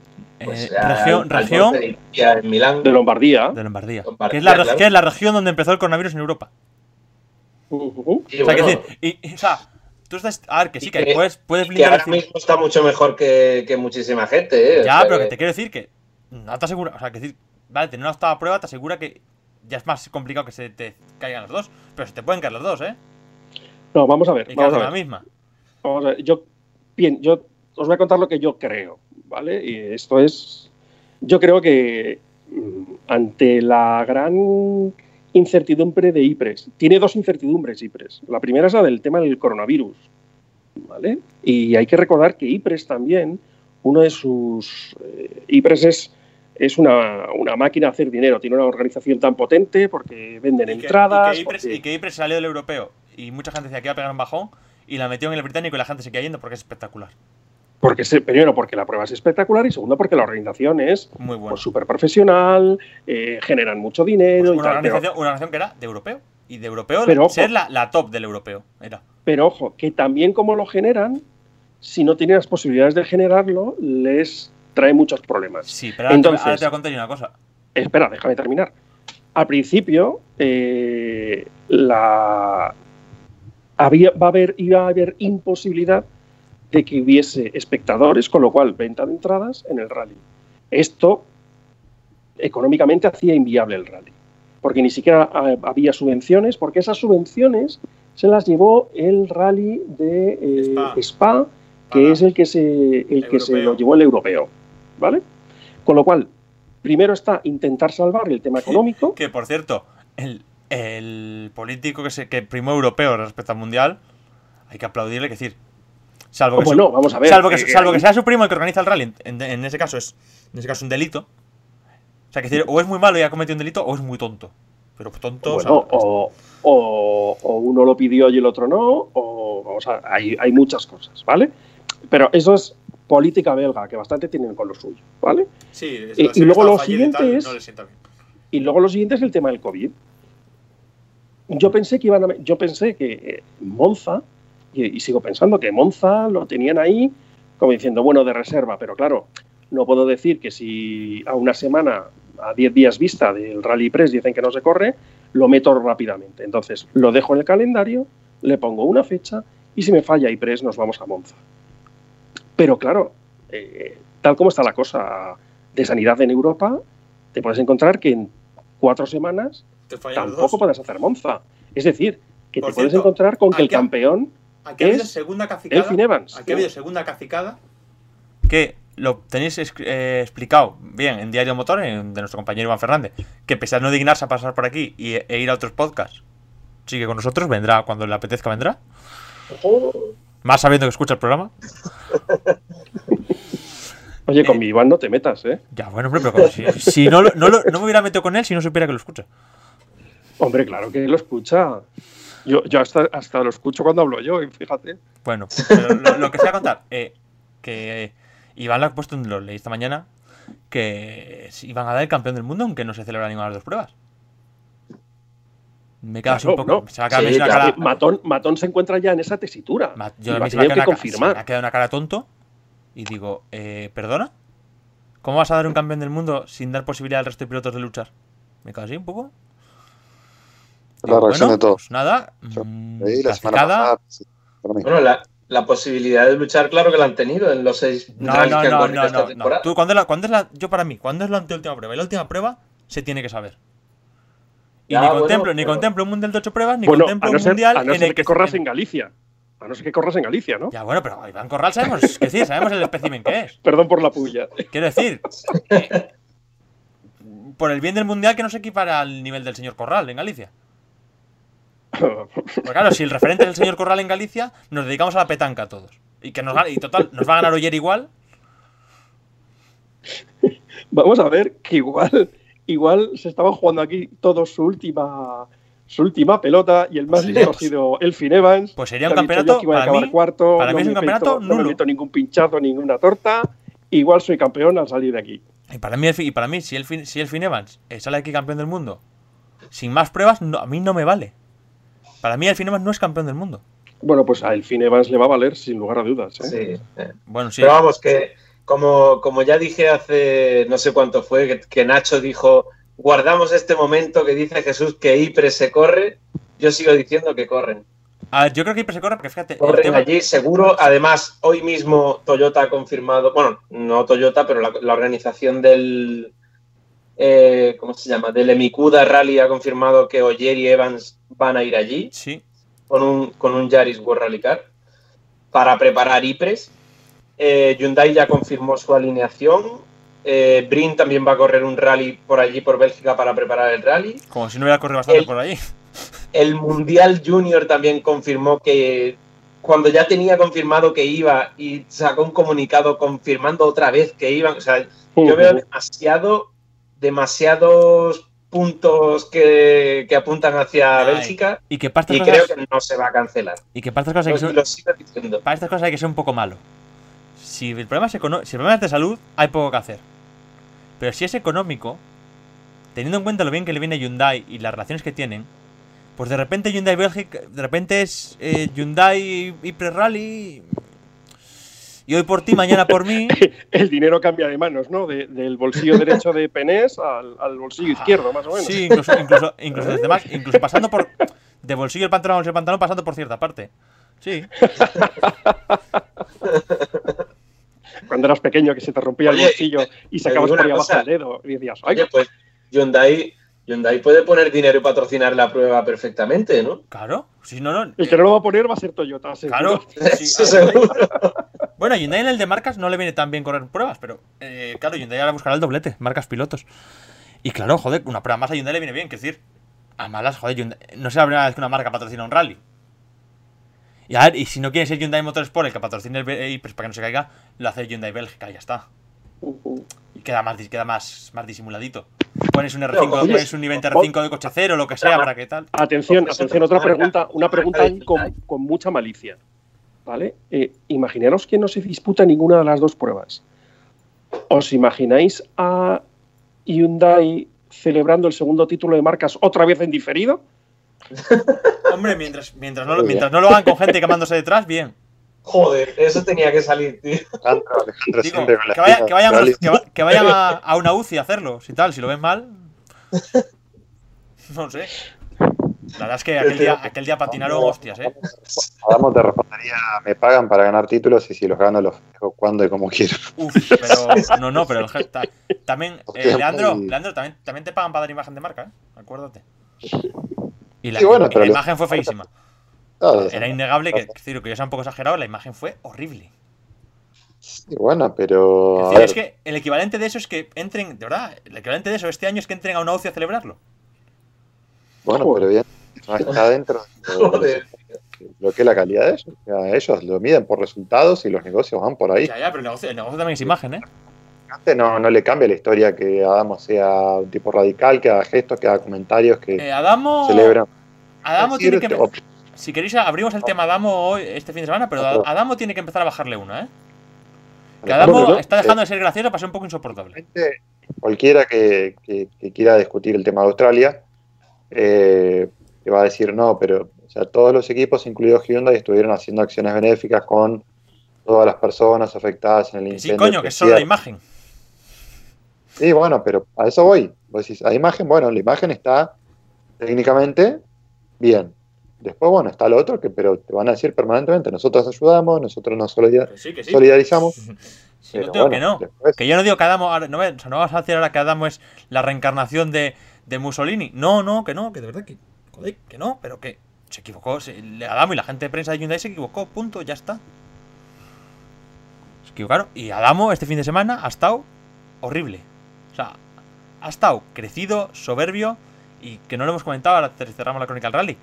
Pues, Eh, región al región de Italia, en Milán. de Lombardía. de Lombardía. Lombardía, Que es, la, claro. que es la región donde empezó el coronavirus en Europa. Ujú. Y o sea, que bueno, decir, y, o sea, tú estás. A ver, que sí, Y que, que- puedes, puedes que blindar el ahora cir- mismo está mucho mejor que, que muchísima gente. ¿eh? O Ya, sea pero que que- te quiero decir que no te asegura. O sea, que decir, vale, tener una octava prueba te asegura que ya es más complicado que se te caigan las dos. Pero se te pueden caer las dos, ¿eh? No, vamos a ver. Y Vamos a en la ver. misma. Vamos a ver, yo, bien, yo os voy a contar lo que yo creo, ¿vale? Y esto es, yo creo que mm, ante la gran incertidumbre de IPRES, tiene dos incertidumbres IPRES. La primera es la del tema del coronavirus, ¿vale? Y hay que recordar que IPRES también, uno de sus... eh, IPRES es, es una, una máquina de hacer dinero, tiene una organización tan potente porque venden Y que, entradas... y que Ypres- porque- y que Ypres salió del europeo y mucha gente decía que iba a pegar un bajón y la metió en el británico y la gente se queda yendo porque es espectacular. Porque se- primero, porque la prueba es espectacular y segundo, porque la organización es Muy bueno. pues, súper profesional, eh, generan mucho dinero Pues y una. Pero, organización, una organización que era de europeo. Y de europeo, Pero ojo. ser la, la top del europeo. Era. pero ojo, que también como lo generan, si no tienen las posibilidades de generarlo, les trae muchos problemas. Sí, pero ahora, Entonces- ahora te voy a contar una cosa. Espera, déjame terminar. Al principio, eh, la, había, va a haber, iba a haber imposibilidad de que hubiese espectadores, con lo cual venta de entradas en el rally. Esto económicamente hacía inviable el rally, porque ni siquiera ah, había subvenciones, porque esas subvenciones se las llevó el rally de eh, Spa. Spa, que es el que se el que se lo llevó el europeo, ¿vale? Con lo cual, primero está intentar salvar el tema económico. Que por cierto, el, el político que, se, que primó europeo respecto al mundial, hay que aplaudirle, que decir. Salvo que, Bueno, su- vamos a ver. salvo que, eh, salvo que ahí- sea su primo el que organiza el rally, en, en ese caso es en ese caso un delito. O sea, que decir, o es muy malo y ha cometido un delito, o es muy tonto. Pero tonto, o sea, Bueno, o, o- o uno lo pidió y el otro no, o vamos a, hay, hay muchas cosas, ¿vale? Pero eso es política belga, que bastante tienen con lo suyo, ¿vale? sí, es- y- y luego lo y tal, siguiente es- no. Y luego lo siguiente es el tema del COVID. Yo pensé que iban a, yo pensé que eh, Monza, y, y sigo pensando que Monza lo tenían ahí como diciendo, bueno, de reserva, pero claro, no puedo decir que si a una semana, a 10 días vista del Rally Press dicen que no se corre, lo meto rápidamente. Entonces, lo dejo en el calendario, le pongo una fecha y si me falla IPRES nos vamos a Monza. Pero claro, eh, tal como está la cosa de sanidad en Europa, te puedes encontrar que en cuatro semanas tampoco puedes hacer Monza. Es decir, que Por te puedes encontrar con que el campeón Aquí ha habido es segunda cacicada. Elfin Evans. Aquí ha habido segunda cacicada. Que lo tenéis eh, explicado bien en Diario Motor, en- de nuestro compañero Iván Fernández, que pese a no dignarse a pasar por aquí y, e ir a otros podcasts, sigue con nosotros, vendrá cuando le apetezca, vendrá. Más sabiendo que escucha el programa. Oye, con mi Iván no te metas, ¿eh? Ya, bueno, hombre, pero como si, si no, no, no me hubiera metido con él si no supiera que lo escucha. Hombre, claro que lo escucha. Yo, yo hasta, hasta lo escucho cuando hablo yo, y fíjate. Bueno, pero lo, lo que se va a contar, eh, que Iván lo ha puesto, en- lo leí esta mañana, que iban a dar el campeón del mundo aunque no se celebra ninguna de las dos pruebas. Me he quedado así un Claro, poco. no. Se va a quedar Sí, una claro. cara. Matón, Matón se encuentra ya en esa tesitura. Ma- Yo a va mí a se me que quedado una, ca- se me confirmar. ha quedado una cara tonto. Y digo, eh, ¿perdona? ¿Cómo vas a dar un campeón del mundo sin dar posibilidad al resto de pilotos de luchar? Me quedo así un poco. La reacción de todos. Pues nada. Mm, la semana cacicada. pasada, sí, para mí. Bueno, la, la posibilidad de luchar, claro que la han tenido en los seis No, no, que no, no, esta no, no. Tú, ¿cuándo es la, cuándo es la, yo para mí, ¿cuándo es la anteúltima prueba? Y la última prueba se tiene que saber. Y Ya, ni, bueno, contemplo, ni pero- contemplo un mundial de ocho pruebas, ni Bueno, contemplo a no un ser, mundial a no en ser el que corras en Galicia. A no ser que corras en Galicia, ¿no? Ya, bueno, pero Iván Corral sabemos, que sí, sabemos el espécimen que es. Perdón por la puya. Quiero decir, eh, por el bien del mundial que no se equipara al nivel del señor Corral en Galicia. Porque claro, si el referente es el señor Corral en Galicia, nos dedicamos a la petanca todos. Y que nos y total, nos va a ganar Oyer igual. Vamos a ver que igual, igual se estaban jugando aquí todos su última, su última pelota y el más Sí. ha sido Elfin Evans. Pues sería un campeonato, que para mí, cuarto, para mí es un campeonato meto- No me nulo. meto ningún pinchazo, ninguna torta. Igual soy campeón al salir de aquí. Y para mí, y para mí si el fin, si el Fin Evans eh, sale aquí campeón del mundo sin más pruebas, no- a mí no me vale. Para mí el Fin Evans no es campeón del mundo. Bueno, pues a Elfin Evans le va a valer sin lugar a dudas. ¿eh? Sí, eh. Bueno, sí. Pero vamos, que como, como ya dije hace no sé cuánto fue, que, que Nacho dijo, guardamos este momento que dice Jesús que Ipre se corre, yo sigo diciendo que corren. A ver, yo creo que siempre se corre porque fíjate, el Corren tema, allí seguro. Además, hoy mismo Toyota ha confirmado, bueno, no Toyota, pero la, la organización del, eh, ¿cómo se llama? Del Emikuda Rally ha confirmado que Oyer y Evans van a ir allí sí, con un, con un Yaris World Rally Car para preparar IPRES. Eh, Hyundai ya confirmó su alineación. Eh, Brin también va a correr un rally por allí, por Bélgica, para preparar el rally. como si no hubiera corrido bastante El- por ahí. El Mundial Junior también confirmó que cuando ya tenía confirmado que iba y sacó un comunicado confirmando otra vez que iban. O sea, yo veo demasiado, demasiados puntos que, que apuntan hacia Ay, Bélgica Y que para estas y cosas, creo que no se va a cancelar. y que para estas cosas hay que ser, para estas cosas hay que ser un poco malo. Si el, problema es si el problema es de salud, hay poco que hacer. Pero si es económico, teniendo en cuenta lo bien que le viene a Hyundai y las relaciones que tienen, pues de repente Hyundai Bélgica, de repente es eh, Hyundai Ypres Rally. Y hoy por ti, mañana por mí. el dinero cambia de manos, ¿no? De- del bolsillo derecho de Penés al, al bolsillo izquierdo, más o menos. Sí, incluso, incluso, incluso desde más, incluso pasando por. De bolsillo el pantalón bolsillo el pantalón, pasando por cierta parte. Sí. Cuando eras pequeño que se te rompía el bolsillo y sacabas por ahí abajo el dedo y decías, ¡ay! Oye, pues Hyundai, Hyundai puede poner dinero y patrocinar la prueba perfectamente, ¿no? Claro. Sí, no, no. El que no lo va a poner va a ser Toyota. seguro. Claro. sí, Eso a seguro. Bueno, a Hyundai en el de marcas no le viene tan bien correr pruebas, pero eh, claro, Hyundai ahora buscará el doblete, marcas pilotos. Y claro, joder, una prueba más a Hyundai le viene bien, que decir, a malas, joder, Hyundai- no sé la primera vez que una marca patrocina un rally. Y a ver, y si no quiere ser Hyundai Motorsport el que patrocine el BI, pues para que no se caiga, lo hace Hyundai Bélgica y ya está. Ujú. Y queda más, queda más, más disimuladito. Pones un R5, Pero, oye, pones un i20 R5 de coche cero, lo que sea, para que tal. Atención, atención, te otra pregunta, una pregunta con mucha malicia. ¿Vale? Eh, imaginaros que no se disputa ninguna de las dos pruebas. ¿Os imagináis a Hyundai celebrando el segundo título de marcas otra vez en diferido? Hombre, mientras, mientras, no, lo- mientras no lo hagan con gente quemándose detrás, bien. Joder, eso tenía que salir, tío. Alejandro, Alejandro Digo, que, vaya- que vayan, rally. que, va- que vayan a, a una UCI a hacerlo, si tal, si lo ven mal. No sé. La verdad es que aquel día, aquel día patinaron hostias, ¿eh? Adamo te respondería, me pagan para ganar títulos y si los gano los dejo cuando y como quiero. Uf, pero. No, no, pero el ta- también. eh, Leandro, Leandro también, también te pagan para dar imagen de marca, ¿eh? Acuérdate. Y la, Sí, bueno, y la imagen fue feísima. Ah, Era innegable que, que, que yo sea un poco exagerado, la imagen fue horrible. sí, bueno, pero... Es, decir, es que el equivalente de eso es que entren, de verdad, el equivalente de eso este año es que entren a una UCI a celebrarlo. Bueno, pero bien, no está dentro de lo- Joder. lo que es la calidad de ellos. O sea, ellos lo miden por resultados y los negocios van por ahí. Ya, ya, pero el negocio, el negocio también es imagen, ¿eh? Antes no, no le cambia la historia que Adamo sea un tipo radical, que haga gestos, que haga comentarios, que Eh, Adamo. celebra. Adamo tiene que. Si queréis, abrimos el tema Adamo hoy, este fin de semana, pero. Adamo tiene que empezar a bajarle una, ¿eh? Que Adamo ¿no? está dejando de ser gracioso para ser un poco insoportable. Cualquiera que, que- que quiera discutir el tema de Australia eh, te va a decir no, pero o sea, todos los equipos, incluidos Hyundai, estuvieron haciendo acciones benéficas con todas las personas afectadas en el Que sí, incendio. coño, que es solo la imagen. Sí, bueno, pero a eso voy. Vos decís, la imagen, bueno, la imagen está técnicamente bien. Después, bueno, está lo otro, que pero te van a decir permanentemente, nosotros ayudamos, nosotros nos solidar- Que sí, que sí. solidarizamos. Sí, no pero digo bueno, que no. después- Que yo no digo que Adamo. No, o sea, no vas a decir ahora que Adamo es la reencarnación de, de Mussolini. No, no, que no, que de verdad que. Joder, que no, pero que se equivocó. se- le- Adamo y la gente de prensa de Hyundai se equivocó, punto, ya está. Se equivocaron. Y Adamo este fin de semana ha estado horrible. O sea, ha estado crecido, soberbio y que no lo hemos comentado, ahora cerramos la crónica del rally.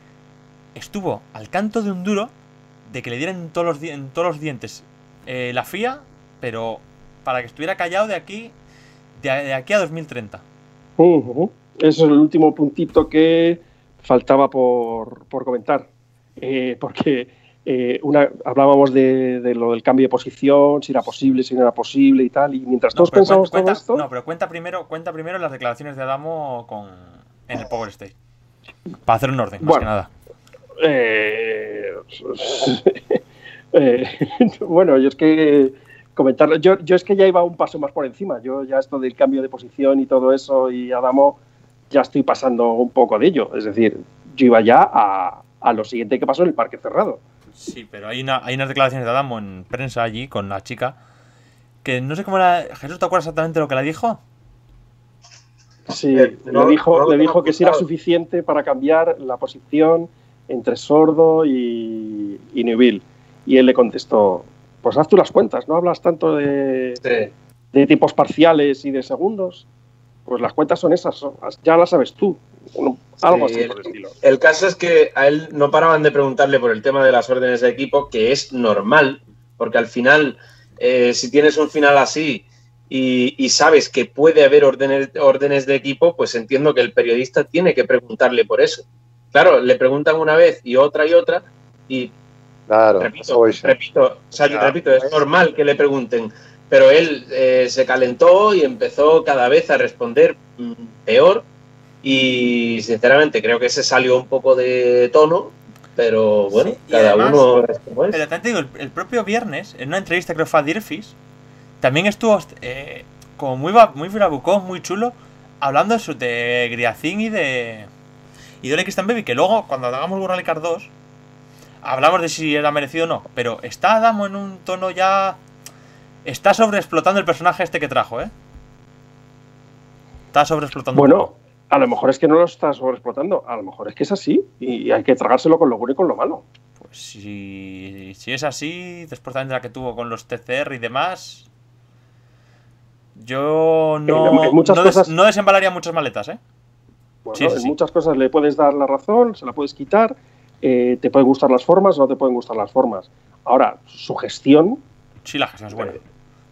Estuvo al canto de un duro de que le dieran todos los, dientes eh, la FIA, pero para que estuviera callado de aquí, de, aquí a 2030. Ujú. Eso es el último puntito que faltaba por, por comentar. Eh, porque eh, una, hablábamos de, de lo del cambio de posición, si era posible, si no era posible y tal. Y mientras No, todos pero pensamos cuenta, todo esto, no, pero cuenta primero, cuenta primero las declaraciones de Adamo con, en el Power Stage. Para hacer un orden, más Bueno. que nada. Eh, eh, bueno, yo es que comentarlo, yo, yo es que ya iba un paso más por encima. Yo ya esto del cambio de posición y todo eso y Adamo ya estoy pasando un poco de ello. Es decir, yo iba ya a, a lo siguiente que pasó en el parque cerrado. Sí, pero hay, una, hay unas declaraciones de Adamo en prensa allí con la chica que no sé cómo era. Jesús, ¿te acuerdas exactamente lo que le dijo? Sí, Eh, no, le dijo, no le dijo que si era suficiente para cambiar la posición entre Sordo y, y Neuville. Y él le contestó, pues haz tú las cuentas, ¿no hablas tanto de, Sí. de tipos parciales y de segundos? Pues las cuentas son esas, son- ya las sabes tú. Bueno, algo Sí, así el- por el estilo. El caso es que a él no paraban de preguntarle por el tema de las órdenes de equipo, que es normal, porque al final, eh, si tienes un final así y, y sabes que puede haber órdenes, órdenes de equipo, pues entiendo que el periodista tiene que preguntarle por eso. Claro, le preguntan una vez y otra y otra, y Claro, repito, voy yo. repito, o sea, yo Ya. repito, es normal que le pregunten, pero él eh, se calentó y empezó cada vez a responder peor y sinceramente creo que se salió un poco de tono Pero bueno, Sí, cada además- uno es como es. Pero te digo, el, el propio viernes, en una entrevista creo fue a Dirfis, también estuvo eh, como muy, muy bravucón, muy chulo, hablando de, su, de Griacín y de. y de Christian Baby, que luego, cuando hagamos World Rally Car 2, hablamos de si era merecido o no. Pero está Adamo en un tono ya. Está sobreexplotando el personaje este que trajo, ¿eh? Está sobreexplotando. Bueno, a lo mejor es que no lo está sobreexplotando, a lo mejor es que es así y hay que tragárselo con lo bueno y con lo malo. Pues si, si es así, después también de la que tuvo con los TCR y demás, yo no, en muchas no, des- cosas- no desembalaría muchas maletas, ¿eh? Bueno, Sí, sí, en sí. muchas cosas le puedes dar la razón, se la puedes quitar, eh, te pueden gustar las formas o no te pueden gustar las formas. Ahora, su gestión Sí, la gestión es buena. le,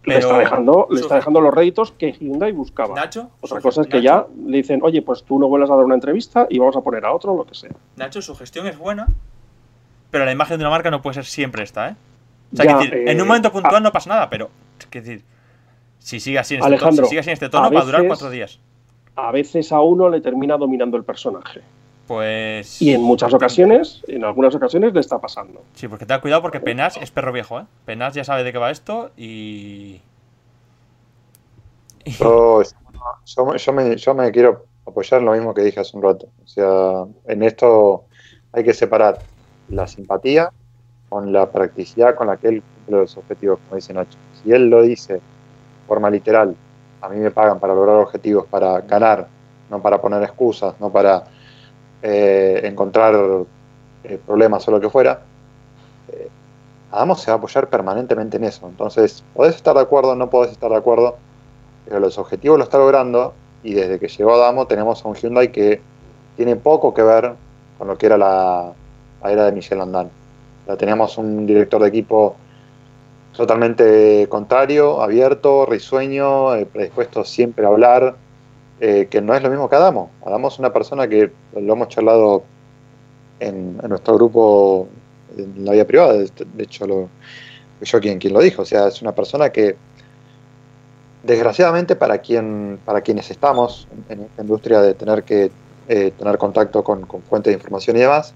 Pero está dejando, le está dejando los réditos que Hyundai buscaba. Nacho, Otra cosa es que Nacho- ya le dicen, oye, pues tú no vuelvas a dar una entrevista y vamos a poner a otro, lo que sea. Nacho, su gestión es buena, pero la imagen de una marca no puede ser siempre esta, ¿eh? O sea, Ya, que decir, eh, en un momento puntual a- no pasa nada, pero es que decir, si sigue así en este Alejandro, tono, si sigue así en este tono a va a durar veces- cuatro días. A veces a uno le termina dominando el personaje. Pues. Y en muchas ocasiones, en algunas ocasiones le está pasando. Sí, porque ten cuidado porque Penas es perro viejo, ¿eh? Penas ya sabe de qué va esto y. Yo, yo me- yo me, yo me quiero apoyar en lo mismo que dije hace un rato. O sea, en esto hay que separar la simpatía con la practicidad con la que él cumple los objetivos, como dice Nacho. Si él lo dice de forma literal, a mí me pagan para lograr objetivos, para ganar, no para poner excusas, no para eh, encontrar eh, problemas o lo que fuera, eh, Adamo se va a apoyar permanentemente en eso. Entonces, podés estar de acuerdo, no podés estar de acuerdo, pero los objetivos lo está logrando y desde que llegó Adamo tenemos a un Hyundai que tiene poco que ver con lo que era la, era de Michel Landán. Teníamos un director de equipo totalmente contrario, abierto, risueño, predispuesto siempre a hablar, eh, que no es lo mismo que Adamo. Adamo es una persona que lo hemos charlado en, nuestro grupo en la vida privada, de, hecho lo, yo quien, quien lo dijo, o sea, es una persona que desgraciadamente para quien para quienes estamos en esta industria de tener que eh, tener contacto con, con fuentes de información y demás,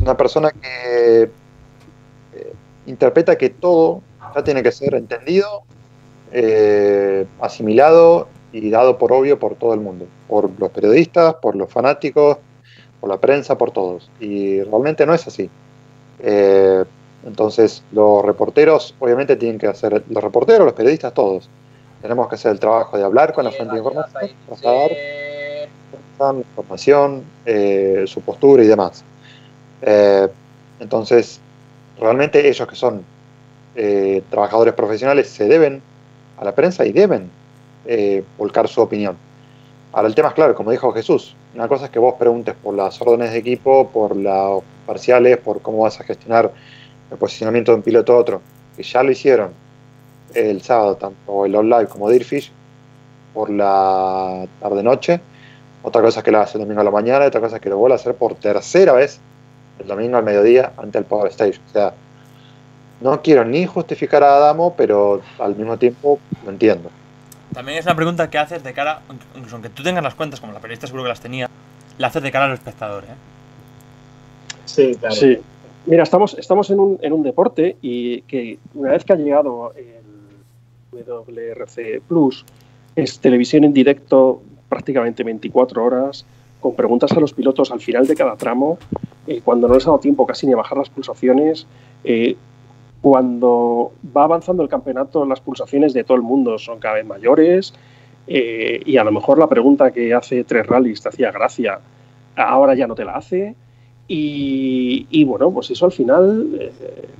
una persona que eh, interpreta que todo ya tiene que ser entendido, asimilado y dado por obvio por todo el mundo, por los periodistas, por los fanáticos, por la prensa, por todos. Y realmente no es así. Eh, entonces, los reporteros, obviamente, tienen que hacer, los reporteros, los periodistas, todos, tenemos que hacer el trabajo de hablar con la fuente de información, trasladar información, eh, su postura y demás. Eh, entonces, realmente ellos que son trabajadores profesionales se deben a la prensa y deben eh, volcar su opinión. Ahora el tema es claro, como dijo Jesús, una cosa es que vos preguntes por las órdenes de equipo, por las parciales, por cómo vas a gestionar el posicionamiento de un piloto a otro, que ya lo hicieron el sábado, tanto el online como Dirfish, por la tarde-noche. Otra cosa es que lo hace el domingo a la mañana, otra cosa es que lo vuelva a hacer por tercera vez el domingo al mediodía ante el Power Stage. O sea, no quiero ni justificar a Adamo, pero al mismo tiempo lo entiendo. También es una pregunta que haces de cara, incluso aunque tú tengas las cuentas, como la periodista seguro que las tenía, la haces de cara al espectador, ¿eh? Sí, claro. Sí. Mira, estamos, estamos en, un, en un deporte y que una vez que ha llegado el WRC Plus, es televisión en directo prácticamente 24 horas, con preguntas a los pilotos al final de cada tramo, eh, cuando no les ha dado tiempo casi ni a bajar las pulsaciones. eh, cuando va avanzando el campeonato, las pulsaciones de todo el mundo son cada vez mayores eh, y a lo mejor la pregunta que hace tres rallies te hacía gracia, ahora ya no te la hace. Y, y bueno, pues eso al final. eh,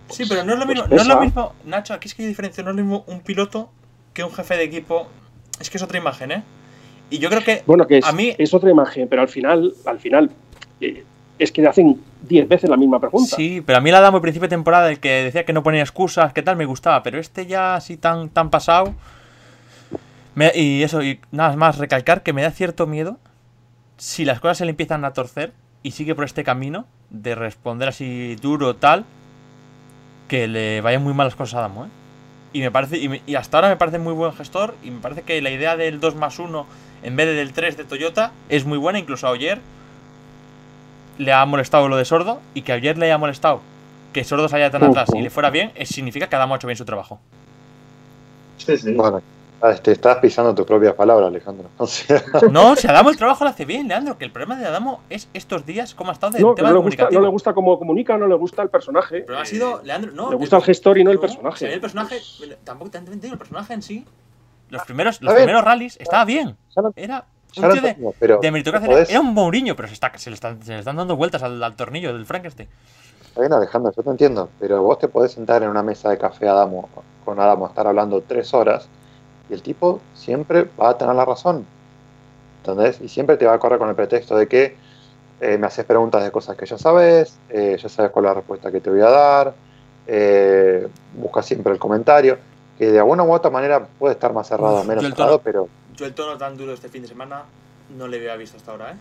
pues- Sí, pero no es lo pues mismo, no es lo mismo, Nacho, aquí es que hay diferencia, no es lo mismo un piloto que un jefe de equipo. Es que es otra imagen, ¿eh? Y yo creo que Bueno, que es, A mí- es otra imagen, pero al final, al final eh, es que le hacen 10 veces la misma pregunta. Sí, pero a mí la damo al principio de temporada, el que decía que no ponía excusas, que tal, me gustaba, pero este ya así tan, tan pasado. me- y eso, y nada más recalcar que me da cierto miedo si las cosas se le empiezan a torcer y sigue por este camino de responder así duro tal, que le vayan muy mal las cosas a Adamo, ¿eh? Y me parece, y, me- y hasta ahora me parece muy buen gestor, y me parece que la idea del 2 más 1 en vez de del 3 de Toyota es muy buena, incluso ayer le ha molestado lo de sordo y que ayer le haya molestado que sordo salía tan atrás y le fuera bien, significa que Adamo ha hecho bien su trabajo. Sí, sí. Bueno, ah, te estás pisando tus propias palabras, Alejandro. O sea, No, si Adamo el trabajo lo hace bien, Leandro, que el problema de Adamo es estos días cómo ha estado del No, tema no, le de gusta, no le gusta cómo comunica, no le gusta el personaje. El problema ha sido, Leandro, no. le gusta el gestor y no el personaje. el personaje, tampoco te el personaje en sí. Los primeros, A los primeros rallies estaba bien. Era tío de, entiendo, pero de meritocracia. Era un Mourinho, pero se, está, se, le están, se le están dando vueltas al, al tornillo del Frankenstein. Está bien, Alejandro, yo te entiendo, pero vos te podés sentar en una mesa de café Adamo, con Adamo, estar hablando tres horas, y el tipo siempre va a tener la razón. ¿Entendés? Y siempre te va a correr con el pretexto de que eh, me haces preguntas de cosas que ya sabes, eh, ya sabes cuál es la respuesta que te voy a dar, eh, busca siempre el comentario, que de alguna u otra manera puede estar más cerrado o menos cerrado, pero Yo el tono tan duro este fin de semana no le había visto hasta ahora, ¿eh?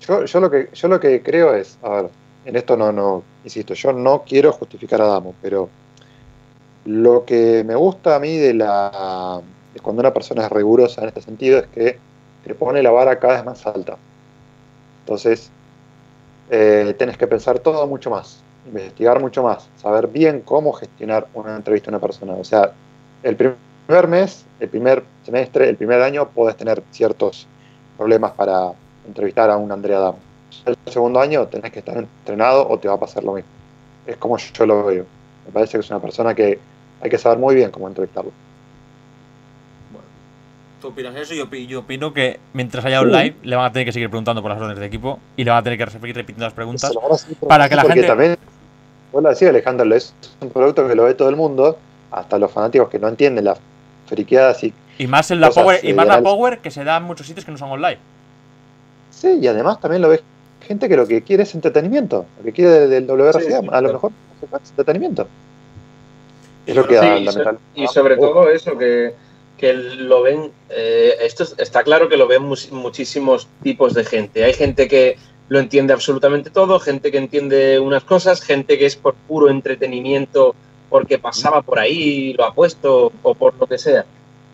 Yo, yo, lo que, yo lo que creo es, a ver, en esto no, no, insisto, yo no quiero justificar a Damo, pero lo que me gusta a mí de la de cuando una persona es rigurosa en este sentido es que te pone la vara cada vez más alta. Entonces, eh, tienes que pensar todo mucho más, investigar mucho más, saber bien cómo gestionar una entrevista a una persona. O sea, el primer mes, el primer semestre, el primer año, puedes tener ciertos problemas para entrevistar a un Andrea Damo. El segundo año tenés que estar entrenado o te va a pasar lo mismo. Es como yo lo veo. Me parece que es una persona que hay que saber muy bien cómo entrevistarlo. Tú opinas eso, yo, opi- yo opino que mientras haya un live le van a tener que seguir preguntando por las órdenes de equipo y le van a tener que seguir repitiendo las preguntas. A para que la porque gente- también, vos lo decís Alejandro, es un producto que lo ve todo el mundo, hasta los fanáticos que no entienden las friqueadas y Y más en la cosas, power, y más la power que se da en muchos sitios que no son online. Sí, y además también lo ves gente que lo que quiere es entretenimiento, lo que quiere del, WRC, Sí, sí, a lo mejor es entretenimiento. Es lo que da Sí, y, y sobre todo eso, que, que lo ven, eh, esto es- está claro que lo ven muchísimos tipos de gente. Hay gente que lo entiende absolutamente todo, gente que entiende unas cosas, gente que es por puro entretenimiento porque pasaba por ahí lo ha puesto o por lo que sea.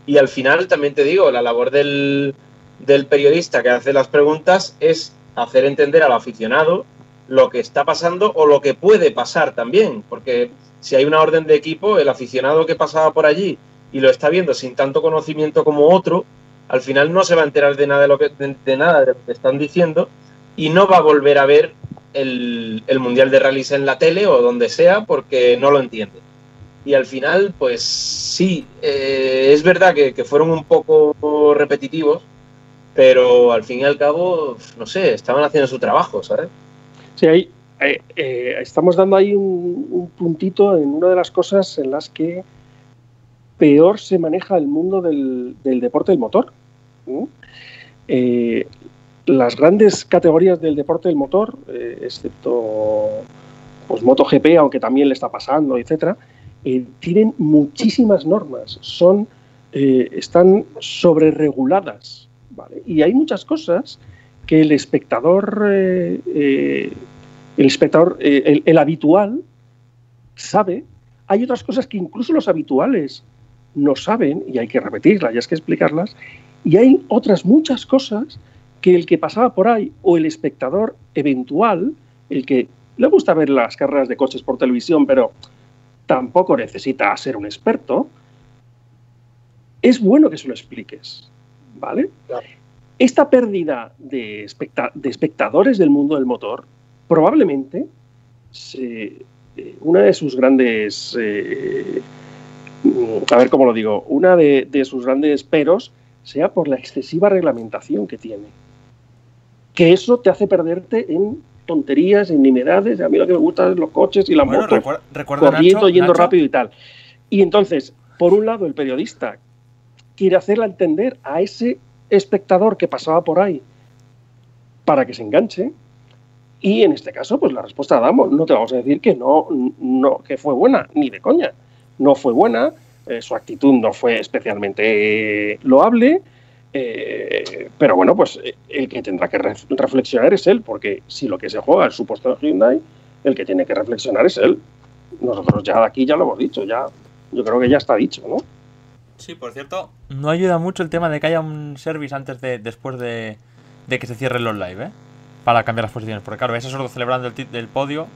Y al final también te digo, la labor del, del periodista que hace las preguntas es hacer entender al aficionado lo que está pasando o lo que puede pasar también, porque si hay una orden de equipo, el aficionado que pasaba por allí y lo está viendo sin tanto conocimiento como otro, al final no se va a enterar de nada de lo que, de nada de lo que están diciendo y no va a volver a ver el, el Mundial de Rallys en la tele o donde sea porque no lo entiende. Y al final, pues sí, eh, es verdad que, fueron un poco repetitivos, pero al fin y al cabo, no sé, estaban haciendo su trabajo, ¿sabes? Sí, ahí, eh, eh, estamos dando ahí un, un puntito en una de las cosas en las que peor se maneja el mundo del, del deporte del motor. las grandes categorías del deporte del motor, excepto pues, MotoGP, aunque también le está pasando, etcétera, eh, tienen muchísimas normas, son, eh, están sobrereguladas. ¿vale? Y hay muchas cosas que el espectador, eh, eh, el espectador, el, el habitual sabe. Hay otras cosas que incluso los habituales no saben y hay que repetirlas y hay que explicarlas. Y hay otras muchas cosas que el que pasaba por ahí o el espectador eventual, el que le gusta ver las carreras de coches por televisión, pero tampoco necesita ser un experto, es bueno que se lo expliques, ¿vale? Claro. Esta pérdida de, especta- de espectadores del mundo del motor probablemente se- eh, una de sus grandes, eh, a ver cómo lo digo, una de, de sus grandes peros sea por la excesiva reglamentación que tiene. Que eso te hace perderte en tonterías, nimiedades. A mí lo que me gusta es los coches y la Bueno, moto recuerda, recuerda, corriendo, Nacho, yendo Nacho, rápido y tal. Y entonces, por un lado, el periodista quiere hacerle entender a ese espectador que pasaba por ahí para que se enganche. Y en este caso, pues la respuesta damos. No te vamos a decir que no, no que fue buena, ni de coña. No fue buena, eh, su actitud no fue especialmente loable. Eh, pero bueno, pues eh, el que tendrá que ref- reflexionar es él, porque si lo que se juega es su puesto de Hyundai, el que tiene que reflexionar es él. Nosotros ya aquí ya lo hemos dicho, ya yo creo que ya está dicho, ¿no? Sí, por cierto, no ayuda mucho el tema de que haya un service antes de, después de, de que se cierren los live, ¿eh? para cambiar las posiciones. Porque claro, ves a Sordo celebrando el, tit- del podio.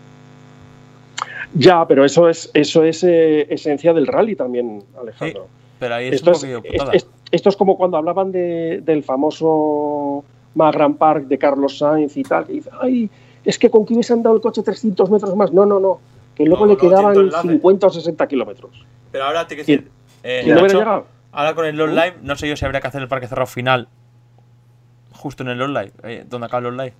Ya, pero eso es, eso es eh, esencia del rally también, Alejandro. Pero ahí es esto, un es, putada. esto es como cuando hablaban de- del famoso Magran Park de Carlos Sainz y tal. Que dice, ay, es que con que hubiesen dado el coche 300 metros más. No, no, no. Que luego No, le no, quedaban ciento enlace. 50 o 60 kilómetros. Pero ahora te quiero ¿Quién- decir. eh, ¿Quién no hubiera Nacho, llegado? ahora con el Long Live, no sé yo si habría que hacer el parque cerrado final. Justo en el Long Live, eh, donde acaba el Long Live.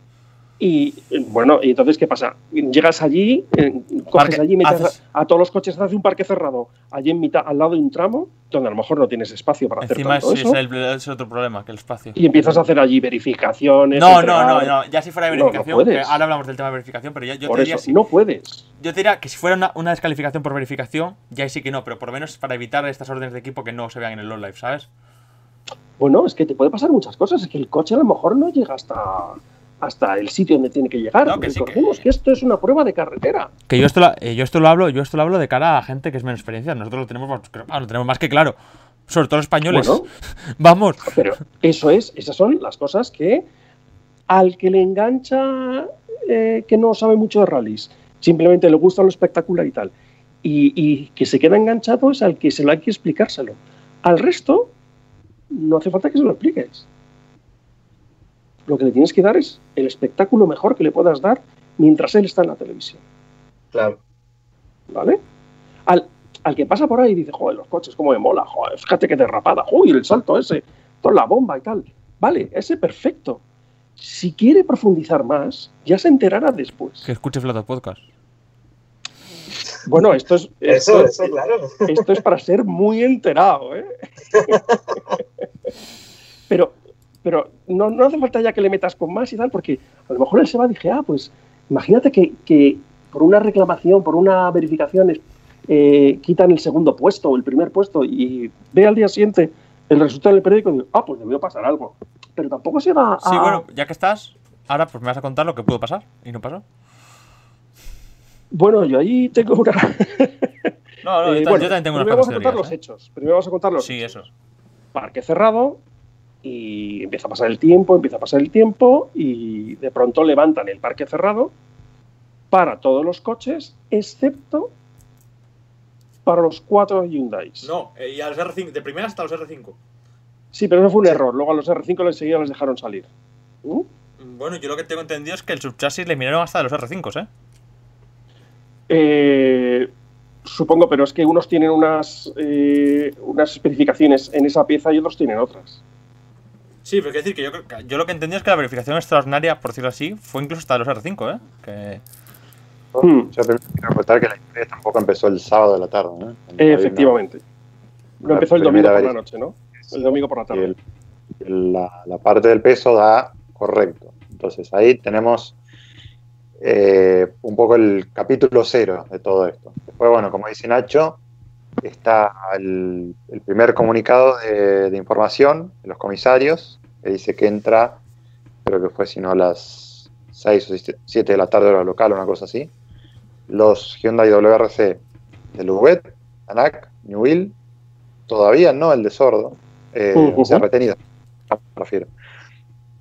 Y bueno, y entonces, ¿qué pasa? Llegas allí, eh, coges Parque- allí, metes haces- a, a todos los coches, haces un parque cerrado, allí en mitad, al lado de un tramo, donde a lo mejor no tienes espacio para Encima hacer tanto es, eso, es el, es otro problema, que el espacio. y empiezas a hacer allí verificaciones. No, no, entregar. no, no, ya si fuera de No, no verificación, puedes. ahora hablamos del tema de verificación, pero yo, yo Por te diría eso, si- no puedes. Yo te diría que si fuera una, una descalificación por verificación, ya sí que no, pero por lo menos para evitar estas órdenes de equipo que no se vean en el Long Live, ¿sabes? Bueno, es que te puede pasar muchas cosas. Es que el coche a lo mejor no llega hasta, hasta el sitio donde tiene que llegar. No, que sí, Recordemos que- que... esto es una prueba de carretera. Que yo esto, lo, eh, yo esto lo hablo, yo esto lo hablo de cara a gente que es menos experiencia. Nosotros lo tenemos, lo tenemos más que claro. Sobre todo los españoles. Bueno. Vamos. Pero eso es, esas son las cosas que al que le engancha eh, que no sabe mucho de rallies, simplemente le gusta lo espectacular y tal, y, y que se queda enganchado es al que se lo hay que explicárselo. Al resto, no hace falta que se lo expliques. Lo que le tienes que dar es el espectáculo mejor que le puedas dar mientras él está en la televisión. Claro. ¿Vale? Al, al que pasa por ahí y dice, joder, los coches, cómo me mola, joder, fíjate qué derrapada, uy, el salto ese, toda la bomba y tal. Vale, ese perfecto. Si quiere profundizar más, ya se enterará después. Que escuche Flato Podcast. Bueno, esto es, Eso, esto, eso, claro. esto es para ser muy enterado, ¿eh? pero pero no, no hace falta ya que le metas con más y tal, porque a lo mejor él se va y dije, ah, pues imagínate que, que por una reclamación, por una verificación, eh, quitan el segundo puesto o el primer puesto y ve al día siguiente el resultado del periódico y digo, ah, pues debió pasar algo. Pero tampoco se va a... Sí, bueno, ya que estás, ahora pues me vas a contar lo que pudo pasar y no pasó. Bueno, yo ahí tengo una... No, no, Eh, bueno, yo también tengo unas primero vamos a contar los ¿eh? hechos. Primero vamos a contar los Sí, hechos. eso. Parque cerrado y empieza a pasar el tiempo, empieza a pasar el tiempo y de pronto levantan el parque cerrado para todos los coches, excepto para los cuatro Hyundai. No, eh, y a los R5, de primera hasta los R5. Sí, pero eso fue un error. Luego a los R5 enseguida les dejaron salir. ¿Mm? Bueno, yo lo que tengo entendido es que el subchasis le miraron hasta los R5, ¿eh? Eh, supongo, pero es que unos tienen unas, eh, unas especificaciones en esa pieza y otros tienen otras. Sí, pero quiero decir que yo, creo que- yo lo que entendí es que la verificación extraordinaria, por decirlo así, fue incluso hasta los R5, ¿eh? Que... Hmm. Yo primero quiero acotar que la historia tampoco empezó el sábado de la tarde. ¿no? Eh, efectivamente. No empezó el domingo por la noche, ¿no? El domingo por la Y tarde. el- el- la, la parte del peso da correcto. Entonces ahí tenemos eh, un poco el capítulo cero de todo esto. Después, bueno, como dice Nacho, está el, el primer comunicado de, de información de los comisarios, que dice que entra, creo que fue si no a las 6 o 7 de la tarde hora local, una cosa así, los Hyundai WRC de Luguet, Tanak, Newell, todavía no el de Sordo, eh, Ujú. o sea, retenido, me refiero.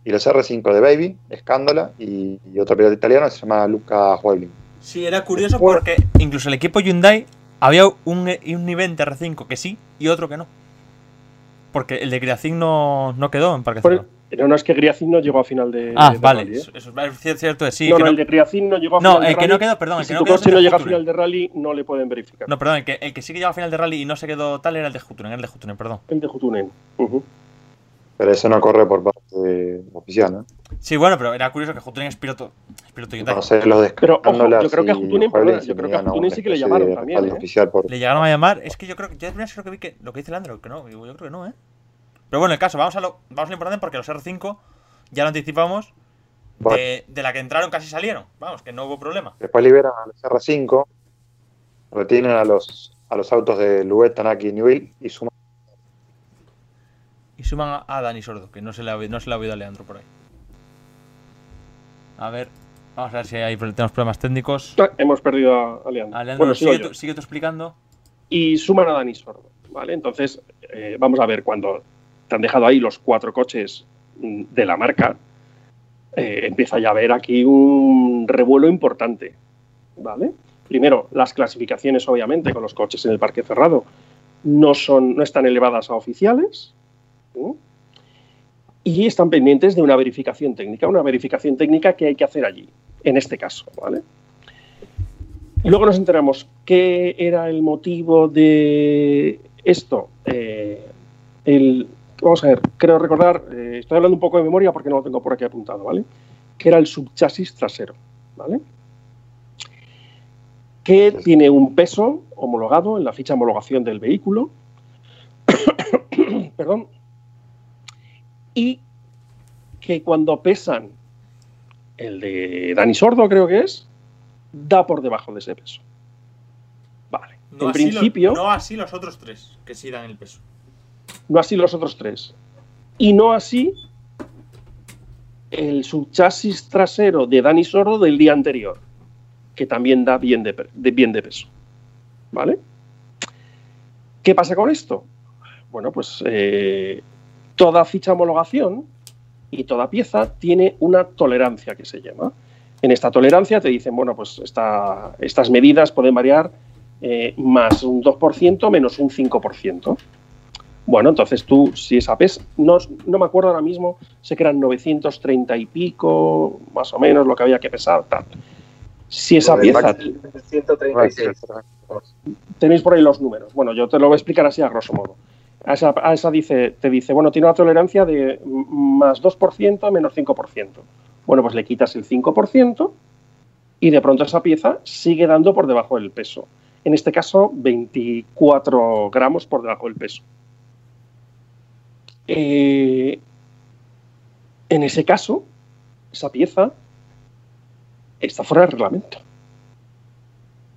Y los R5 de Baby, Escándola, y, y otro piloto italiano que se llama Luca Huebling. Sí, era curioso porque incluso el equipo Hyundai había un, un nivel de R5 que sí y otro que no. Porque el de Griacin no, no quedó en Parque Cerrado. No es que Griacin no llegó a final de. Ah, de vale. rally, ¿eh? Eso, es cier- cierto, sí. no, que no, no- el de Griacin no llegó a No, final de el que rally. no quedó, perdón, el que si no tu quedó coche el no de llega a final de rally, no le pueden verificar. No, perdón, el que, el que sí que llegó a final de rally y no se quedó tal era el de Jutunen, el de Jutunen, perdón. El de Jutunen. Ujú. Pero eso no corre por parte de- oficial, ¿no? Sí, bueno, pero era curioso que Jutunen es piloto, es piloto Hyundai. No sé, los de Pero, ojo, yo creo que a Jutunen, yo creo que a Jutunen sí que le llamaron también, ¿eh? oficial por, Le llegaron a llamar, es que yo creo que yo creo que vi que lo que dice Leandro, que no, yo yo creo que no, ¿eh? Pero bueno, el caso, vamos a lo, vamos a lo importante porque los R5 ya lo anticipamos Bueno, de, de la que entraron casi salieron. Vamos, que no hubo problema. Después liberan a los R5, retienen a los, a los autos de Luet, Tanaki y Newell y suman Y suman a, Dani Sordo, que no se, le ha, no se le ha oído a Leandro por ahí. A ver, vamos a ver si hay, tenemos problemas técnicos. Ah, Hemos perdido a, a Leandro. A Leandro, bueno, tú, sigue tú explicando. y suman a Dani Sordo. ¿vale? Entonces, eh, vamos a ver, cuando te han dejado ahí los cuatro coches mm, de la marca, eh, empieza ya a haber aquí un revuelo importante. ¿Vale? Primero, las clasificaciones, obviamente, con los coches en el parque cerrado no, son, no están elevadas a oficiales. Y están pendientes de una verificación técnica, una verificación técnica que hay que hacer allí, en este caso. ¿vale? Luego nos enteramos qué era el motivo de esto. Eh, vamos a ver, creo recordar, eh, estoy hablando un poco de memoria porque no lo tengo por aquí apuntado, ¿vale? Que era el subchasis trasero, ¿vale? Que tiene un peso homologado en la ficha de homologación del vehículo. Perdón. Y que cuando pesan el de Dani Sordo, creo que es, da por debajo de ese peso. Vale. No en principio. no así los otros tres, que sí dan el peso. No así los otros tres. Y no así el subchasis trasero de Dani Sordo del día anterior, que también da bien de, bien de peso. ¿Vale? ¿Qué pasa con esto? Bueno, pues eh, toda ficha homologación y toda pieza tiene una tolerancia que se llama. En esta tolerancia te dicen, bueno, pues estas medidas pueden variar eh, más un 2%, menos un 5%. Bueno, entonces tú, si esa pesa, no, no me acuerdo ahora mismo, sé que eran 930 y pico, más o menos, lo que había que pesar, tal. Si esa pieza... 136. Tenéis por ahí los números. Bueno, yo te lo voy a explicar así a grosso modo. A esa, dice, te dice, bueno, tiene una tolerancia de más 2%, menos 5%. Bueno, pues le quitas el 5% y de pronto esa pieza sigue dando por debajo del peso. En este caso, 24 gramos por debajo del peso. Eh, en ese caso, esa pieza está fuera del reglamento.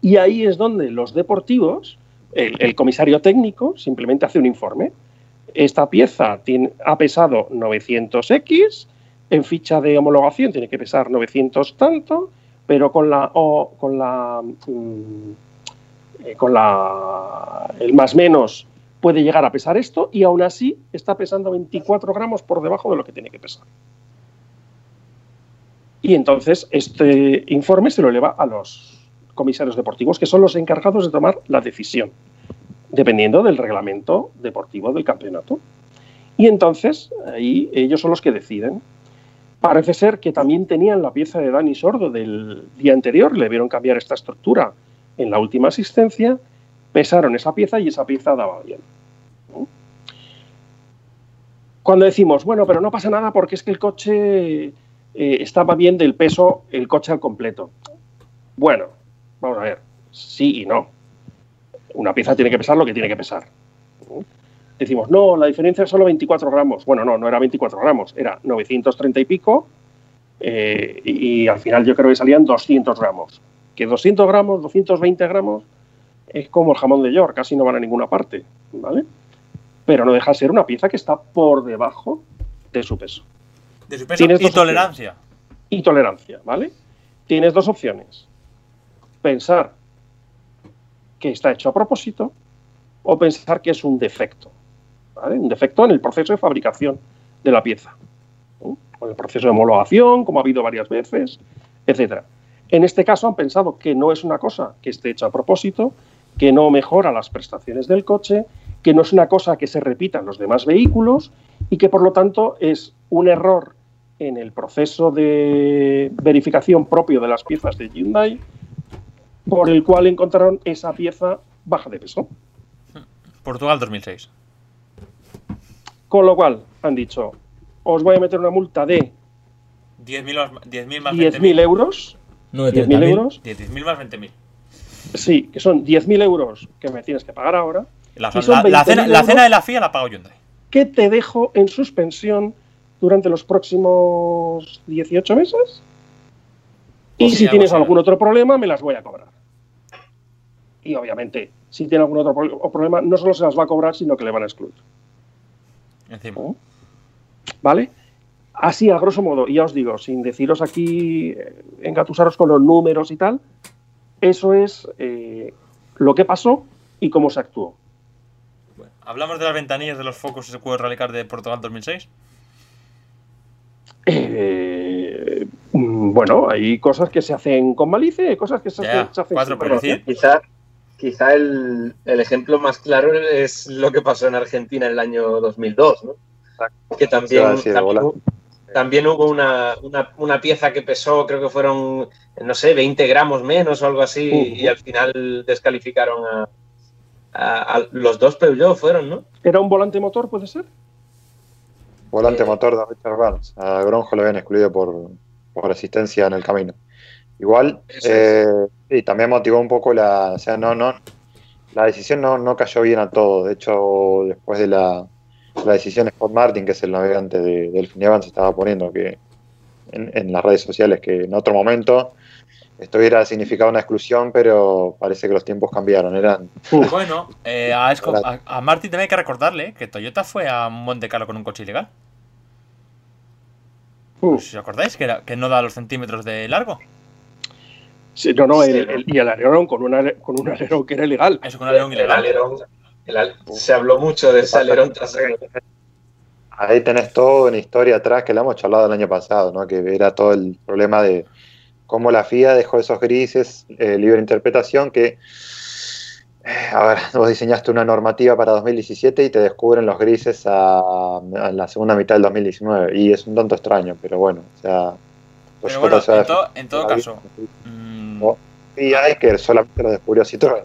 Y ahí es donde los deportivos, el, comisario técnico simplemente hace un informe. Esta pieza ha pesado 900X, en ficha de homologación tiene que pesar 900 tanto, pero con la, con la, mm, eh, con la, el más menos puede llegar a pesar esto y aún así está pesando 24 gramos por debajo de lo que tiene que pesar. Y entonces este informe se lo eleva a los comisarios deportivos, que son los encargados de tomar la decisión, dependiendo del reglamento deportivo del campeonato. Y entonces ahí ellos son los que deciden Parece ser que también tenían la pieza de Dani Sordo del día anterior, le vieron cambiar esta estructura en la última asistencia, pesaron esa pieza y esa pieza daba bien. Cuando decimos, bueno, pero no pasa nada porque es que el coche eh, estaba bien del peso, el coche al completo. Bueno, vamos a ver, sí y no. Una pieza tiene que pesar lo que tiene que pesar decimos, no, la diferencia es solo 24 gramos. Bueno, no, no era 24 gramos, era 930 y pico eh, y, al final yo creo que salían 200 gramos. Que 200 gramos, 220 gramos es como el jamón de York, casi no van a ninguna parte, ¿vale? Pero no deja de ser una pieza que está por debajo de su peso. De su peso y tolerancia. Y tolerancia, ¿vale? Tienes dos opciones. Pensar que está hecho a propósito o pensar que es un defecto un defecto en el proceso de fabricación de la pieza, o en el proceso de homologación, como ha habido varias veces, etc. En este caso han pensado que no es una cosa que esté hecha a propósito, que no mejora las prestaciones del coche, que no es una cosa que se repita en los demás vehículos y que por lo tanto es un error en el proceso de verificación propio de las piezas de Hyundai por el cual encontraron esa pieza baja de peso. Portugal 2006. Con lo cual, han dicho, os voy a meter una multa de 10.000 más 10.000 euros. 10.000 euros. 10.000 más 20.000. Sí, que son 10.000 euros que me tienes que pagar ahora. La, cena, de la FIA la pago Hyundai. Que te dejo en suspensión durante los próximos 18 meses. Y si tienes algún otro problema, me las voy a cobrar. Y obviamente, si tiene algún otro problema, no solo se las va a cobrar, sino que le van a excluir. ¿Oh? ¿Vale? Así, a grosso modo, y ya os digo, sin deciros aquí, eh, engatusaros con los números y tal, eso es eh, lo que pasó y cómo se actuó. ¿Hablamos de las ventanillas de los focos juego Rally de Portugal 2006? Eh, Mm, Bueno, hay cosas que se hacen con malicia y cosas que se, Ya, hacen, se hacen cuatro por malicia. decir. Quizá, quizá el, el ejemplo más claro es lo que pasó en Argentina en el año 2002, ¿no? Que Se también, también, hubo una, una- una pieza que pesó, creo que fueron, no sé, 20 gramos menos o algo así, Ujú. y al final descalificaron a, a- a- los dos Peugeot, fueron, ¿no? ¿Era un volante motor, puede ser? Volante Eh, motor de Richard Barnes. A Gronjo lo habían excluido por, por asistencia en el camino. Igual, eh, sí, también motivó un poco la. O sea, no, no. La decisión no, no cayó bien a todos. De hecho, después de la, la decisión Scott Martin, que es el navegante de, del Evans, estaba poniendo que en, en las redes sociales que en otro momento esto hubiera significado una exclusión, pero parece que los tiempos cambiaron. Eran Bueno, eh, a, Esco- a, a Martin también hay que recordarle que Toyota fue a Monte Carlo con un coche ilegal. ¿Os acordáis? Que, era- que no da los centímetros de largo. Sí, no, no, y el alerón con un, ale- con un alerón que era ilegal. Eso con un alerón El ilegal. alerón, el al- se habló mucho de ese alerón trasero. Ahí tenés toda una historia atrás que la hemos charlado el año pasado, ¿no? que era todo el problema de cómo la FIA dejó esos grises, eh, libre interpretación, que, eh, a ver, vos diseñaste una normativa para 2017 y te descubren los grises a, a la segunda mitad del 2019, y es un tanto extraño, pero bueno, o sea... Pero bueno, en, to- defender en todo caso. vida. Y hay que solamente lo descubrió Citroën.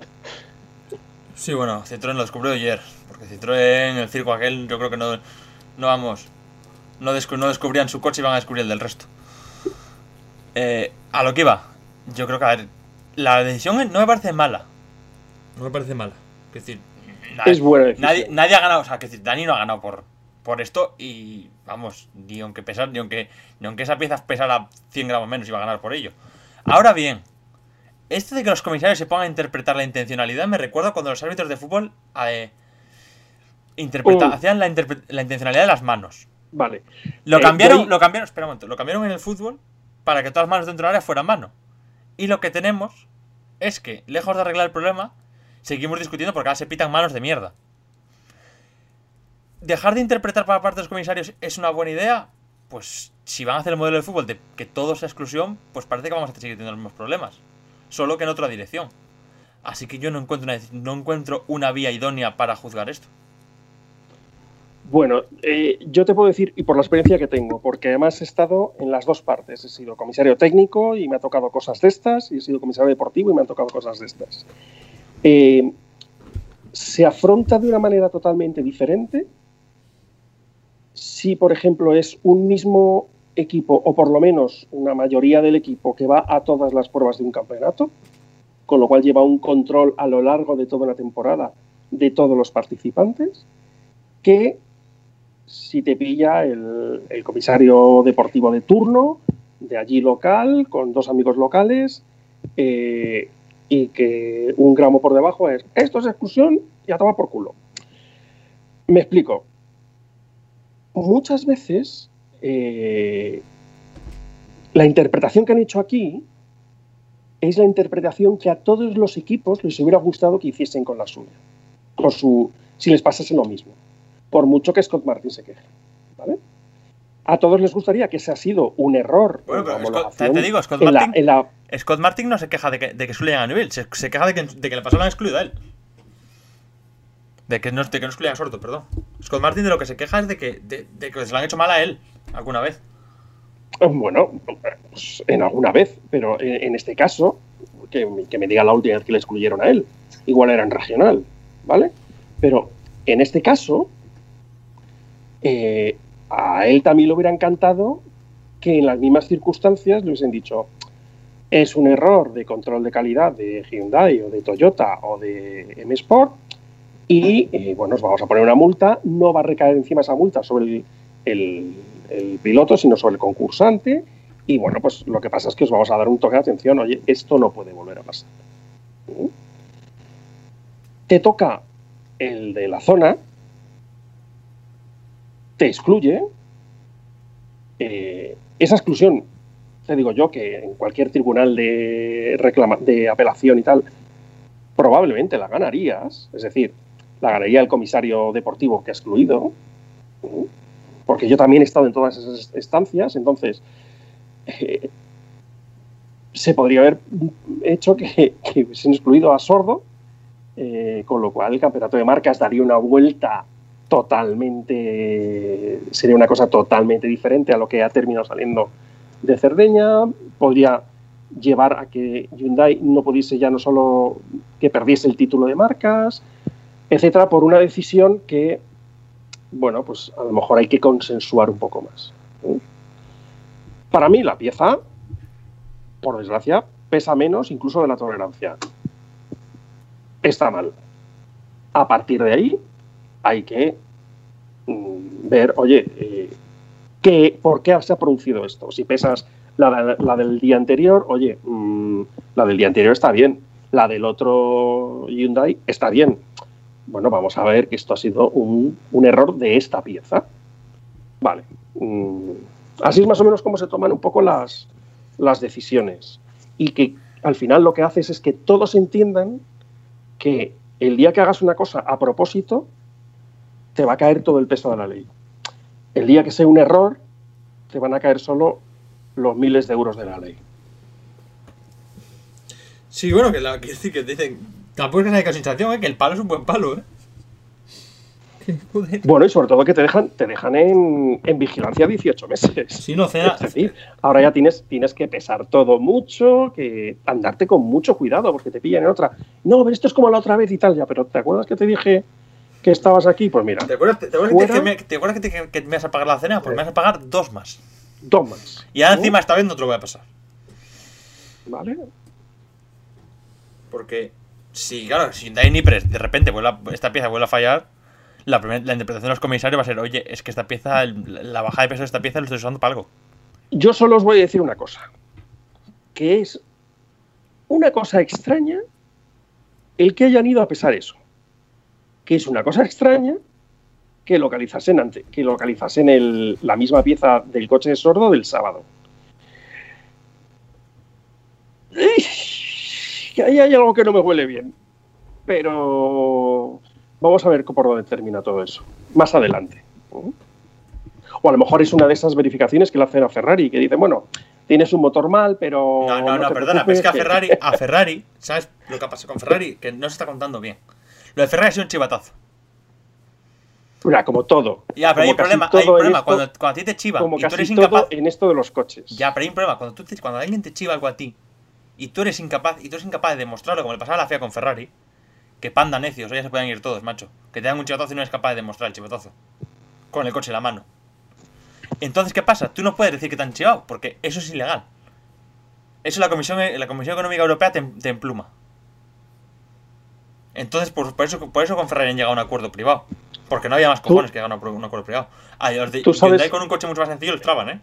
Sí, bueno, Citroën lo descubrió ayer. Porque Citroën, el circo aquel, yo creo que no, no vamos. No, descu- no descubrían su coche y van a descubrir el del resto. Eh, a lo que iba. Yo creo que, a ver, la decisión no me parece mala. No me parece mala. Es decir, nadie, Es buena decisión. nadie, nadie ha ganado. O sea, que decir, Dani no ha ganado por, por esto. Y vamos, ni aunque, pesar, ni, aunque, ni aunque esa pieza pesara 100 gramos menos, iba a ganar por ello. Ahora bien, esto de que los comisarios se pongan a interpretar la intencionalidad me recuerda cuando los árbitros de fútbol eh, interpreta- Mm. hacían la, interpre- la intencionalidad de las manos. Vale. Lo Eh, cambiaron, lo cambiaron, espera un momento, lo cambiaron en el fútbol para que todas las manos dentro del área fueran mano. Y lo que tenemos es que, lejos de arreglar el problema, seguimos discutiendo porque ahora se pitan manos de mierda. Dejar de interpretar para parte de los comisarios es una buena idea. Pues si van a hacer el modelo de fútbol de que todo sea exclusión, pues parece que vamos a seguir teniendo los mismos problemas. Solo que en otra dirección. Así que yo no encuentro una, no encuentro una vía idónea para juzgar esto. Bueno, eh, yo te puedo decir, y por la experiencia que tengo, porque además he estado en las dos partes. He sido comisario técnico y me ha tocado cosas de estas, y he sido comisario deportivo y me han tocado cosas de estas. Eh, se afronta de una manera totalmente diferente si, por ejemplo, es un mismo equipo, o por lo menos una mayoría del equipo que va a todas las pruebas de un campeonato, con lo cual lleva un control a lo largo de toda la temporada de todos los participantes, que si te pilla el, comisario deportivo de turno, de allí local, con dos amigos locales, eh, y que un gramo por debajo es, esto es exclusión y a tomar por culo. Me explico. Muchas veces eh, la interpretación que han hecho aquí es la interpretación que a todos los equipos les hubiera gustado que hiciesen con la suya, con su, si les pasase lo mismo, por mucho que Scott Martin se queje. ¿vale? A todos les gustaría que ese ha sido un error. Bueno, en la pero Scott- te digo, Scott en la- Martin- en la- Scott Martin no se queja de que, de que a Newell, se, se queja de que, de que le pasó lo han excluido a él. De que, no, de que no excluyan a Sordo, perdón. Scott Martin de lo que se queja es de que, de, de que se lo han hecho mal a él alguna vez. Bueno, pues, en alguna vez, pero en, este caso, que, que me diga la última vez que le excluyeron a él. Igual era en regional, ¿vale? Pero en este caso, eh, a él también le hubiera encantado que en las mismas circunstancias le hubiesen dicho es un error de control de calidad de Hyundai o de Toyota o de M Sport y eh, bueno, os vamos a poner una multa, no va a recaer encima esa multa sobre el- el piloto, sino sobre el concursante y bueno, pues lo que pasa es que os vamos a dar un toque de atención, oye, esto no puede volver a pasar. Te toca el de la zona, te excluye, eh, esa exclusión, te digo yo que en cualquier tribunal de, reclama, de apelación y tal, probablemente la ganarías, es decir, la ganaría el comisario deportivo que ha excluido. Porque yo también he estado en todas esas estancias, entonces eh, se podría haber hecho que, que hubiesen excluido a Sordo, eh, con lo cual el campeonato de marcas daría una vuelta totalmente, sería una cosa totalmente diferente a lo que ha terminado saliendo de Cerdeña, podría llevar a que Hyundai no pudiese ya no solo que perdiese el título de marcas, etcétera, por una decisión que, bueno, pues a lo mejor hay que consensuar un poco más. Para mí la pieza, por desgracia, pesa menos incluso de la tolerancia. Está mal. A partir de ahí hay que mm, ver, oye, eh, ¿qué, ¿por qué se ha producido esto? Si pesas la, la del día anterior, oye, mmm, la del día anterior está bien, la del otro Hyundai está bien. Bueno, vamos a ver que esto ha sido un, un error de esta pieza. Vale. Mm, así es más o menos como se toman un poco las, las decisiones. Y que al final lo que haces es que todos entiendan que el día que hagas una cosa a propósito, te va a caer todo el peso de la ley. El día que sea un error, te van a caer solo los miles de euros de la ley. Sí, bueno, que, la, que, que dicen. Tampoco es que sea sensación, ¿eh? que el palo es un buen palo, ¿eh? Bueno, y sobre todo que te dejan, te dejan en, en vigilancia 18 meses. Sí, no, sea, es decir, ahora ya tienes, tienes que pesar todo mucho, que andarte con mucho cuidado, porque te pillan en otra. No, pero esto es como la otra vez y tal, ya, pero ¿te acuerdas que te dije que estabas aquí? Pues mira. ¿Te acuerdas, te, te acuerdas fuera, que, me, ¿te acuerdas que, te, que, me vas a pagar la cena? Pues me vas a pagar dos más. Dos más. Y ahora encima esta vez no te lo voy a pasar. Vale. Porque si, claro, si Nipres de repente vuelve esta pieza vuelve a fallar, la, interpretación de los comisarios va a ser, oye, es que esta pieza, la bajada de peso de esta pieza lo estoy usando para algo. Yo solo os voy a decir una cosa, que es una cosa extraña el que hayan ido a pesar eso, que es una cosa extraña que localizasen, ante, que localizasen la misma pieza del coche de sordo del sábado. Que ahí hay algo que no me huele bien, pero Vamos a ver por dónde termina todo eso. Más adelante. O a lo mejor es una de esas verificaciones que le hacen a Ferrari, que dicen, bueno, tienes un motor mal, pero. No, no, no, no perdona, pero es que a Ferrari, a Ferrari, ¿sabes lo que ha pasado con Ferrari? Que no se está contando bien. Lo de Ferrari ha sido un chivatazo. Mira, como todo. Ya, pero hay un problema, hay un problema. Esto, cuando, cuando, a ti te chiva como y tú eres incapaz. en esto de los coches. Ya, pero hay un problema. Cuando, tú te, cuando alguien te chiva algo a ti y tú eres incapaz, y tú eres incapaz de demostrarlo, como le pasaba a la FIA con Ferrari, que panda necios, ya se pueden ir todos, macho. Que te dan un chivatazo y no eres capaz de demostrar el chivatazo. Con el coche en la mano. Entonces, ¿qué pasa? Tú no puedes decir que te han chivado, porque eso es ilegal. Eso la Comisión, la Comisión Económica Europea te, te empluma. Entonces, por, por, eso, por eso con Ferrari han llegado a un acuerdo privado. Porque no había más cojones que llegar a un acuerdo privado. Ah, los de, ¿Tú sabes? Con un coche mucho más sencillo los traban, ¿eh?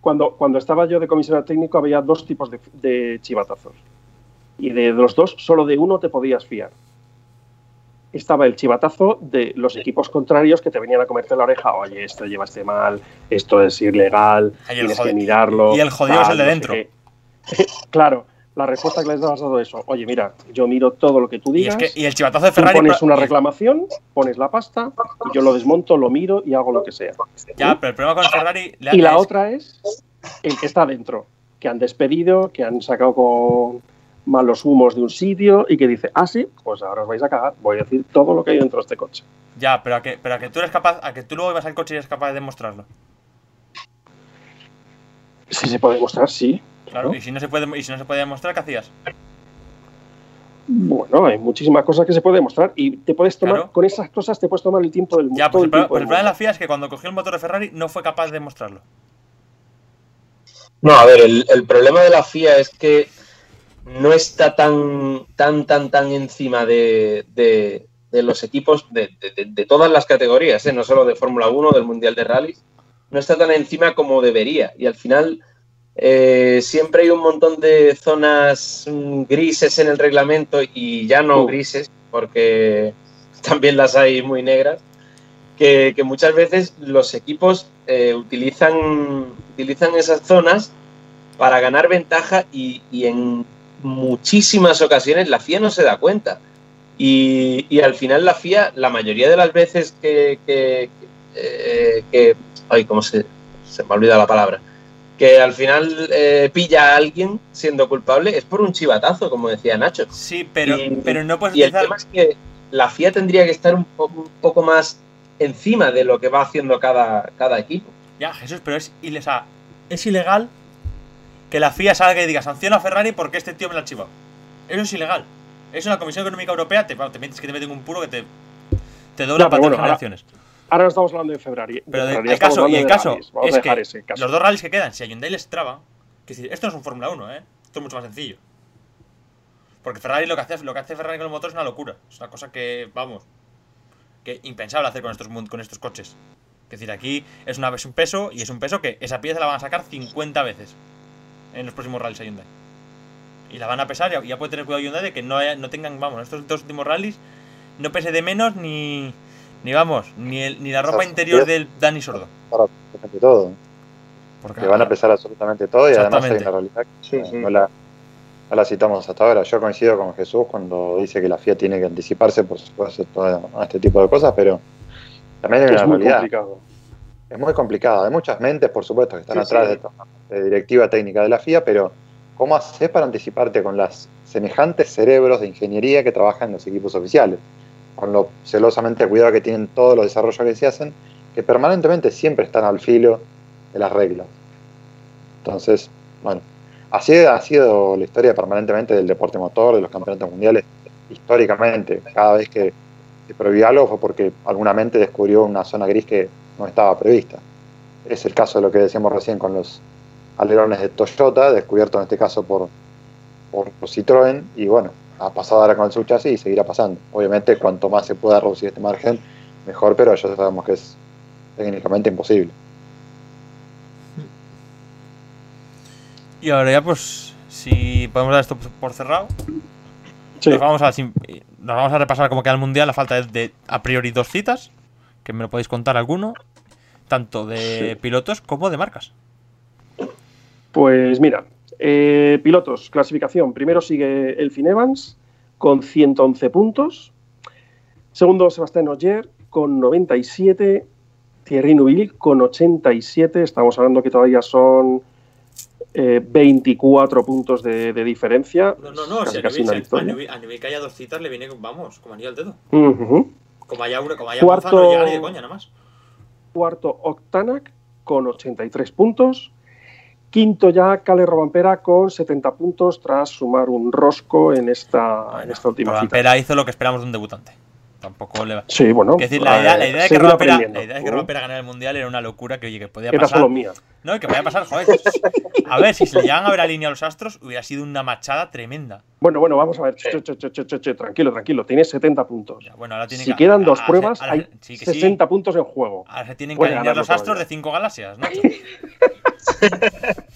Cuando, cuando estaba yo de comisionado técnico había dos tipos de, de chivatazos. Y de los dos, solo de uno te podías fiar estaba el chivatazo de los equipos contrarios que te venían a comerte la oreja. Oye, esto llevaste mal, esto es ilegal, tienes que mirarlo. Y el jodido es el de dentro. No sé claro, la respuesta que les has dado eso. Oye, mira, yo miro todo lo que tú digas. Y, es que, y el chivatazo de Ferrari. Tú pones una reclamación, pones la pasta, y yo lo desmonto, lo miro y hago lo que sea. Ya, pero el problema con Ferrari. Y la es... otra es el que está dentro, que han despedido, que han sacado con malos humos de un sitio y que dice, ah, sí, pues ahora os vais a cagar, voy a decir todo lo que hay dentro de este coche. Ya, pero a que, pero a que tú eres capaz, a que tú luego ibas al coche y eres capaz de demostrarlo. Si se puede demostrar, sí. Claro, ¿no? y si no se puede, y si no se puede demostrar, ¿qué hacías? Bueno, hay muchísimas cosas que se puede demostrar y te puedes tomar, claro. con esas cosas te puedes tomar el tiempo del mundo. Ya, pues el, el, tiempo pues el problema de la FIA es que cuando cogió el motor de Ferrari no fue capaz de demostrarlo. No, a ver, el, el problema de la FIA es que no está tan, tan, tan, tan encima de, de, de los equipos de, de, todas las categorías, ¿eh? no solo de Fórmula 1, del Mundial de Rally, no está tan encima como debería. Y al final eh, siempre hay un montón de zonas grises en el reglamento y ya no uh. grises, porque también las hay muy negras, que, que muchas veces los equipos eh, utilizan, utilizan esas zonas para ganar ventaja y, y en muchísimas ocasiones la FIA no se da cuenta. Y, y al final la FIA, la mayoría de las veces que... que, eh, que ay, ¿cómo se, se me ha olvidado la palabra? Que al final eh, pilla a alguien siendo culpable, es por un chivatazo, como decía Nacho. Sí, pero, Y- pero no puedes Y el utilizar. tema es que la FIA tendría que estar un, po- un poco más encima de lo que va haciendo cada, cada equipo. Ya, Jesús, pero es, o sea, es ilegal que la FIA salga y diga sanciona a Ferrari porque este tío me la ha chivado. Eso es ilegal. Eso en la Comisión Económica Europea te, bueno, te metes que te meten un puro que te, te dobla No, para bueno, generaciones. Ahora no estamos hablando de Ferrari. Pero de- el caso, y el caso. Vamos es a dejar que ese caso. los dos rallies que quedan, si a Hyundai les traba, que esto no es un Fórmula 1, ¿eh? Esto es mucho más sencillo. Porque Ferrari lo que hace, lo que hace Ferrari con el motor es una locura. Es una cosa que, vamos, que impensable hacer con estos, con estos coches. Es decir, aquí es, una, es un peso y es un peso que esa pieza la van a sacar 50 veces en los próximos rallies a Hyundai. Y la van a pesar y ya- ya puede tener cuidado Hyundai de que no, haya- no tengan, vamos, estos dos últimos rallies no pese de menos ni, ni vamos, ni, el- ni la ropa interior del Dani Sordo. para absolutamente todo. Porque Le van a pesar absolutamente todo y además hay una realidad que Sí, no, sí. no la, no la citamos hasta ahora. Yo coincido con Jesús cuando dice que la FIA tiene que anticiparse, por supuesto, a este tipo de cosas, pero también hay una Es muy realidad. complicado. Es muy complicado. Hay muchas mentes, por supuesto, que están Sí, atrás sí. de la directiva técnica de la FIA, pero ¿cómo haces para anticiparte con las semejantes cerebros de ingeniería que trabajan en los equipos oficiales? Con lo celosamente cuidado que tienen todos los desarrollos que se hacen, que permanentemente siempre están al filo de las reglas. Entonces, bueno, así ha sido la historia permanentemente del deporte motor, de los campeonatos mundiales, históricamente. Cada vez que se prohibió algo fue porque alguna mente descubrió una zona gris que no estaba prevista. Es el caso de lo que decíamos recién con los alerones de Toyota, descubierto en este caso por, por Citroën, y bueno, ha pasado ahora con el subchasis y seguirá pasando. Obviamente, cuanto más se pueda reducir este margen, mejor, pero ya sabemos que es técnicamente imposible. Y ahora ya pues, si podemos dar esto por cerrado, Sí. nos, vamos a, sim- nos vamos a repasar cómo queda el Mundial a falta de, de, a priori dos citas, que me lo podéis contar alguno, tanto de Sí. pilotos como de marcas. Pues mira, eh, pilotos, clasificación. Primero sigue Elfin Evans con 111 puntos. Segundo, Sebastián Ogier con 97. Thierry Neuville con 87. Estamos hablando que todavía son eh, 24 puntos de, de diferencia. No, no, no, Casi, a casi nivel, una a, victoria. nivel, a nivel que haya dos citas le viene, vamos, como anillo al dedo. Como haya uno, como haya Cuarto- no llega ni de coña, nada más. Cuarto, Octanac con 83 puntos. Quinto ya, Cale Robampera con 70 puntos tras sumar un rosco en esta, en esta última cita. Robampera hizo lo que esperamos de un debutante. Tampoco le va. Sí, bueno. Es decir, la idea, la idea de que la idea de que Robampera ganara el mundial era una locura que, oye, que podía Era pasar. solo mía. No, y que podía pasar, joder. A ver, si se le llegan a ver a línea a los astros, hubiera sido una machada tremenda. Bueno, bueno, vamos a ver. Tranquilo, tranquilo. Tienes 70 puntos. Ya, bueno, ahora tiene Si que- quedan dos pruebas, hay sí que sí. 60 puntos en juego. Ahora se tienen que alinear los astros todavía. de cinco galaxias, Nacho.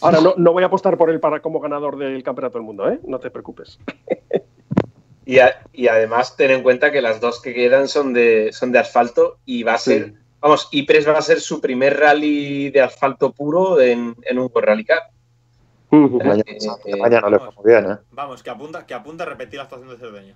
Ahora, no, no voy a apostar por él para como ganador del Campeonato del Mundo, ¿eh? No te preocupes. Y, a- y además ten en cuenta que las dos que quedan son de, son de asfalto y va a ser, Sí. vamos, Ypres va a ser su primer rally de asfalto puro en, en un Rally Cup. Año Eh, eh, le fue muy bien, ¿eh? Vamos, que apunta, que apunta a repetir la actuación de Cerdeña.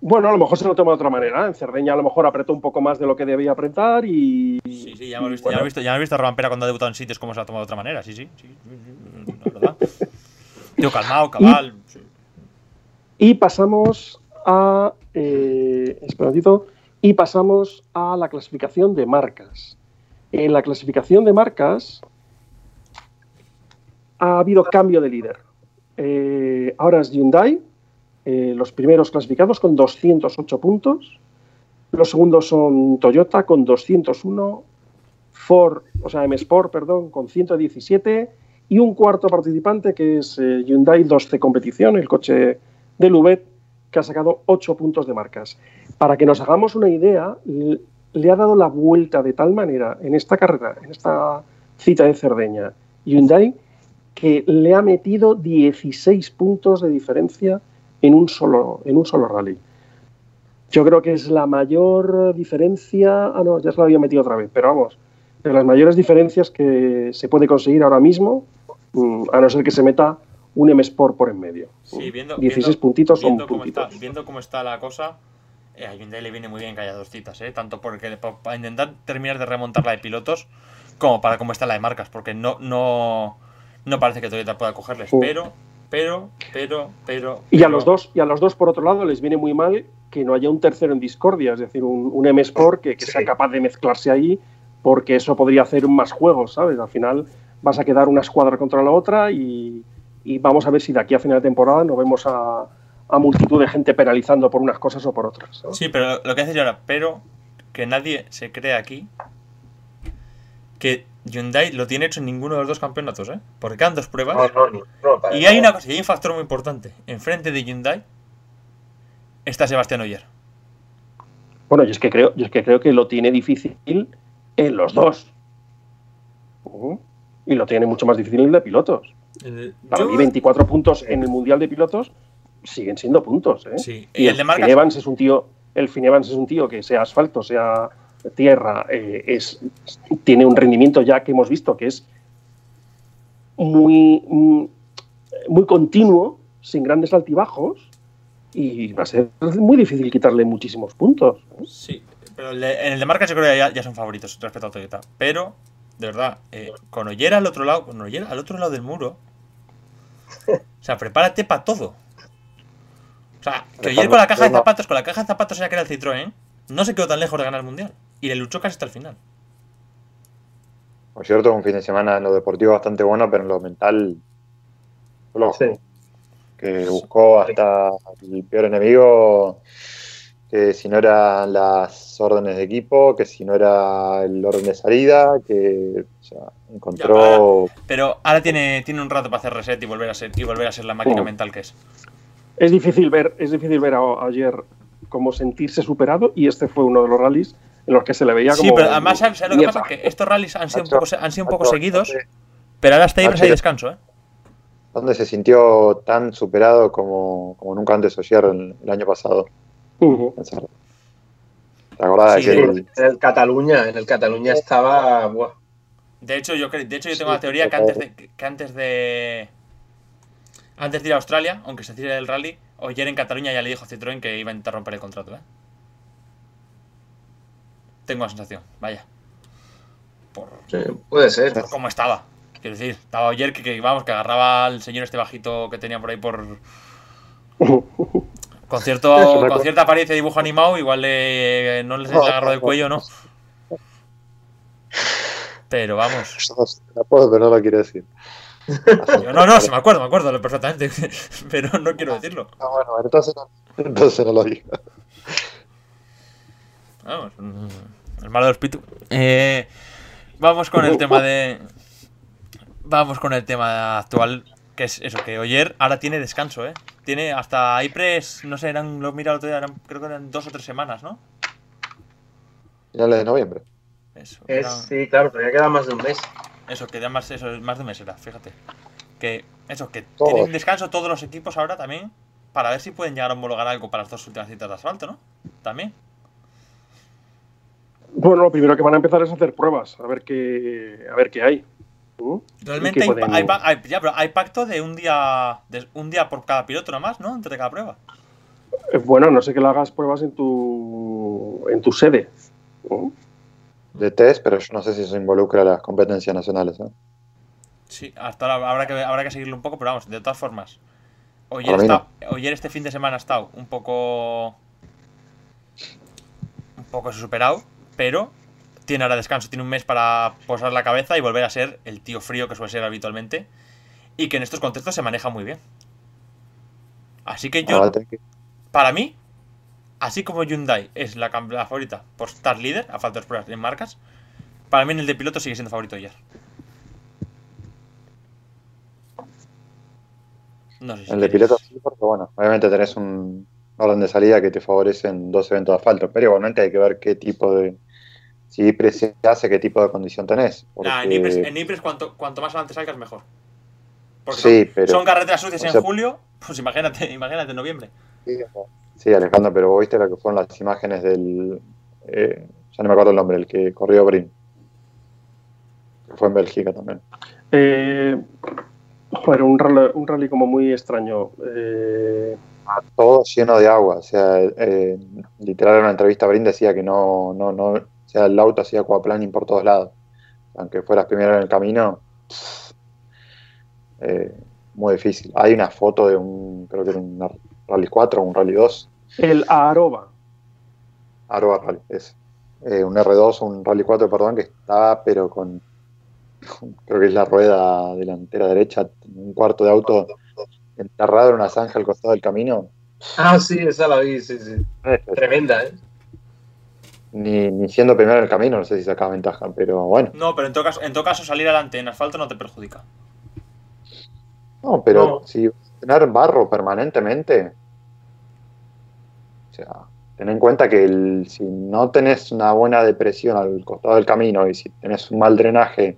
Bueno, a lo mejor se lo toma de otra manera. En Cerdeña a lo mejor apretó un poco más de lo que debía apretar y. Sí, sí, ya hemos visto, ya bueno, hemos visto, ya hemos visto a Robampera cuando ha debutado en sitios cómo se la ha tomado de otra manera, sí, sí, sí, sí, sí, sí, la verdad. Tío, calmado, cabal. sí. Y pasamos a. Eh. Y pasamos a la clasificación de marcas. En la clasificación de marcas ha habido cambio de líder. Eh, ahora es Hyundai, eh, los primeros clasificados con 208 puntos. Los segundos son Toyota con 201, Ford, o sea, M Sport, perdón, con 117 y un cuarto participante que es eh, Hyundai 12 Competición, el coche del UVET, que ha sacado 8 puntos de marcas. Para que nos hagamos una idea, le ha dado la vuelta de tal manera en esta carrera, en esta cita de Cerdeña, Hyundai, que le ha metido 16 puntos de diferencia en un solo, en un solo rally. Yo creo que es la mayor diferencia. Ah, no, ya se la había metido otra vez, pero vamos, de las mayores diferencias que se puede conseguir ahora mismo, mm, a no ser que se meta un M Sport por en medio. Sí, viendo, 16 viendo- puntitos son viendo cómo puntitos. Está, viendo cómo está la cosa, eh, a Hyundai le viene muy bien que haya dos citas, ¿eh? Tanto porque pa- para intentar terminar de remontar la de pilotos, como para cómo está la de marcas, porque no, no, no parece que Toyota pueda cogerles. Uh. Pero, pero, pero, pero. Y a pero- los dos, y a los dos, por otro lado, les viene muy mal que no haya un tercero en discordia, es decir, un, un M Sport que, que Sí. sea capaz de mezclarse ahí, porque eso podría hacer más juegos, ¿sabes? Al final vas a quedar una escuadra contra la otra y, y vamos a ver si de aquí a final de temporada nos vemos a, a multitud de gente penalizando por unas cosas o por otras. Sí, pero lo que hace ahora, pero que nadie se cree aquí que Hyundai lo tiene hecho en ninguno de los dos campeonatos, ¿eh? Porque quedan dos pruebas. No, no, no, no, para y hay una cosa, y hay un factor muy importante. Enfrente de Hyundai está Sebastián Oyer. Bueno, yo es que creo, yo es que creo que lo tiene difícil en los dos. Y lo tiene mucho más difícil en el de pilotos. Para Yo- mí, 24 puntos en el Mundial de Pilotos siguen siendo puntos. ¿eh? Sí, Y, y el el, de marcas- Finn Evans es un tío, el Finn Evans es un tío que sea asfalto, sea tierra, eh, es, tiene un rendimiento ya que hemos visto que es muy, mm, muy continuo, sin grandes altibajos, y va a ser muy difícil quitarle muchísimos puntos. ¿eh? Sí, pero en el de marcas yo creo que ya, ya son favoritos respecto a Toyota. Pero, de verdad, eh, con Oyer al otro lado, con Oyer al otro lado del muro, o sea, prepárate para todo. O sea, que Oyer con la caja de zapatos, con la caja de zapatos ya que era el Citroën, no se quedó tan lejos de ganar el mundial. Y le luchó casi hasta el final. Por cierto, un fin de semana en lo deportivo bastante bueno, pero en lo mental flojo. Sí. Que buscó hasta el peor enemigo, que si no eran las órdenes de equipo, que si no era el orden de salida, que o sea, encontró... Pero ahora tiene, tiene un rato para hacer reset y volver a ser, y volver a ser la máquina mental que es. Es difícil ver, es difícil ver a- ayer como sentirse superado, y este fue uno de los rallies en los que se le veía como. Sí, pero además, ¿sabes, sabes lo que pasa? Que estos rallies han sido un poco, se- han sido un poco macho, seguidos, ¿dónde- pero ahora hasta ahí hay descanso, ¿eh? ¿Dónde se sintió tan superado como, como nunca antes Oyer el, el año pasado? Ujú. ¿Te acordás Sí, de en el Cataluña, en el Cataluña estaba. buah, De hecho, yo, de hecho, yo Sí, tengo la teoría que antes de, que antes de. Antes de ir a Australia, aunque se tire el rally, Oyer en Cataluña ya le dijo a Citroën que iba a intentar romper el contrato, ¿eh? Tengo la sensación, vaya. Por, sí, puede ser. por cómo estaba. Quiero decir, estaba Oyer que, que, vamos, que agarraba al señor este bajito que tenía por ahí por. Con, cierto, con cierta apariencia de dibujo animado, igual le- no les No, agarró del cuello, ¿no? Pero vamos. No la puedo, pero no lo quiero decir. Yo, no, no, sí me acuerdo, me acuerdo perfectamente. Pero no quiero decirlo. Ah, bueno, entonces no, entonces no lo digo. Vamos, mm, el malo del espíritu. Eh, vamos con el tema de. Vamos con el tema actual, que es eso, que Oyer ahora tiene descanso, ¿eh? Tiene hasta IPRES, no sé, eran, lo he mirado el otro día, eran- creo que eran dos o tres semanas, ¿no? Finales de noviembre. Eso, Es, sí, claro, pero ya queda más de un mes. eso que ya más, eso, más de un mes era, fíjate. Que eso, que Todos. tienen descanso todos los equipos ahora también, para ver si pueden llegar a homologar algo para las dos últimas citas de asfalto, ¿no? También. Bueno, lo primero que van a empezar es hacer pruebas, a ver qué, a ver qué hay. Realmente hay, hay hay- ya, pero hay pacto de un día de un día por cada piloto nada más, ¿no? Entre cada prueba. Eh, Bueno, no sé que lo hagas pruebas en tu, en tu sede. De test, pero yo no sé si eso involucra las competencias nacionales. ¿eh? Sí, hasta ahora habrá que, habrá que seguirlo un poco, pero vamos, de todas formas. Mí está- Oyer este fin de semana ha estado un poco. Un poco superado, pero tiene ahora descanso, tiene un mes para posar la cabeza y volver a ser el tío frío que suele ser habitualmente. Y que en estos contextos se maneja muy bien. Así que yo, para mí, así como Hyundai es la, favorita por estar líder, a falta de pruebas en marcas, para mí en el de piloto sigue siendo favorito ayer. No sé si El de piloto sí, porque bueno, obviamente tenés un orden de salida que te favorece en dos eventos de asfalto, pero igualmente hay que ver qué tipo de. Si se hace, qué tipo de condición tenés. Nah, en Ypres, en Ypres cuanto, cuanto más adelante salgas, mejor. Porque Sí, son, pero- son carreteras sucias en sea- julio, pues imagínate, imagínate en noviembre. Sí, Alejandro, pero vos viste lo que fueron las imágenes del. eh, ya no me acuerdo el nombre, el que corrió Brin. Que fue en Bélgica también. Eh, joder, un rally, un rally como muy extraño. Eh, Todo lleno de agua. O sea, eh, literal en una entrevista Brin decía que no, no, no. O sea, el auto hacía aquaplaning por todos lados. aunque fueras primero en el camino, eh, muy difícil. Hay una foto de un, creo que era un Rally 4 o un Rally 2. El Aroba. Aroba Rally, es. Eh, un R2 o un Rally 4, perdón, que está, pero con, creo que es la rueda delantera derecha, un cuarto de auto enterrado en una zanja al costado del camino. Ah, sí, esa la vi, sí, sí. Tremenda, ¿eh? Ni, ni, siendo primero en el camino, no sé si saca ventaja, pero bueno. No, pero en todo caso, en todo caso salir adelante en asfalto no te perjudica. No, pero no. si tener barro permanentemente, o sea, ten en cuenta que el, si no tenés una buena depresión al costado del camino y si tenés un mal drenaje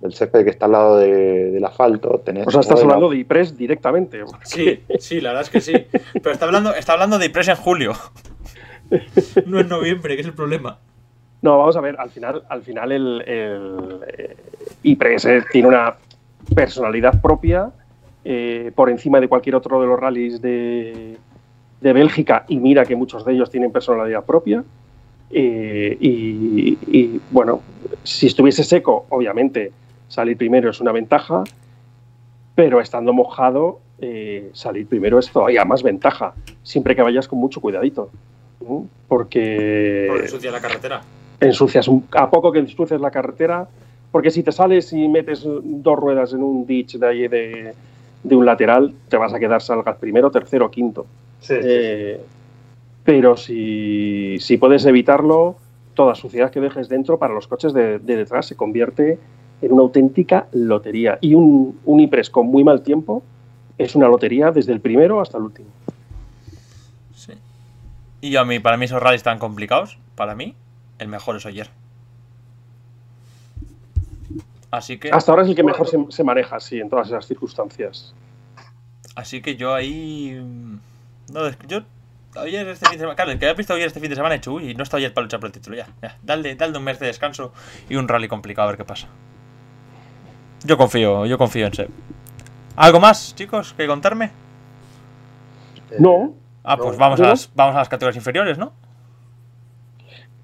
del césped que está al lado de, del asfalto, tenés... O sea, estás hablando de IPRES directamente. Sí, sí, la verdad es que sí. Pero está hablando, está hablando de IPRES en julio. No en noviembre, que es el problema. No, vamos a ver, al final, al final el, el eh, IPRES tiene una personalidad propia eh, por encima de cualquier otro de los rallies de, de, Bélgica y mira que muchos de ellos tienen personalidad propia. Eh, y, y, bueno, si estuviese seco, obviamente salir primero es una ventaja, pero estando mojado, salir primero es todavía más ventaja, siempre que vayas con mucho cuidadito. Porque. Porque ensucias la carretera. Ensucias un, a poco que ensucias la carretera, porque si te sales y metes dos ruedas en un ditch de ahí de, de un lateral, te vas a quedar salgas primero, tercero, quinto. Sí, eh, pero si, si, puedes evitarlo, toda suciedad que dejes dentro para los coches de, de, detrás se convierte en una auténtica lotería. Y un, un IPRES con muy mal tiempo es una lotería desde el primero hasta el último. Y a mí, para mí esos rallies tan complicados, para mí, el mejor es Oyer. Así que. Hasta ahora es el que mejor se, se, maneja, sí, en todas esas circunstancias. Así que yo ahí. No, yo. Ayer este fin de semana. Claro, el que haya visto ayer este fin de semana he hecho, uy, no está ayer para luchar por el título. Ya, ya. Dale, dale un mes de descanso y un rally complicado a ver qué pasa. Yo confío, yo confío en Seb. ¿Algo más, chicos, que contarme? No. Ah, pues vamos, a las, vamos a las categorías inferiores, ¿no?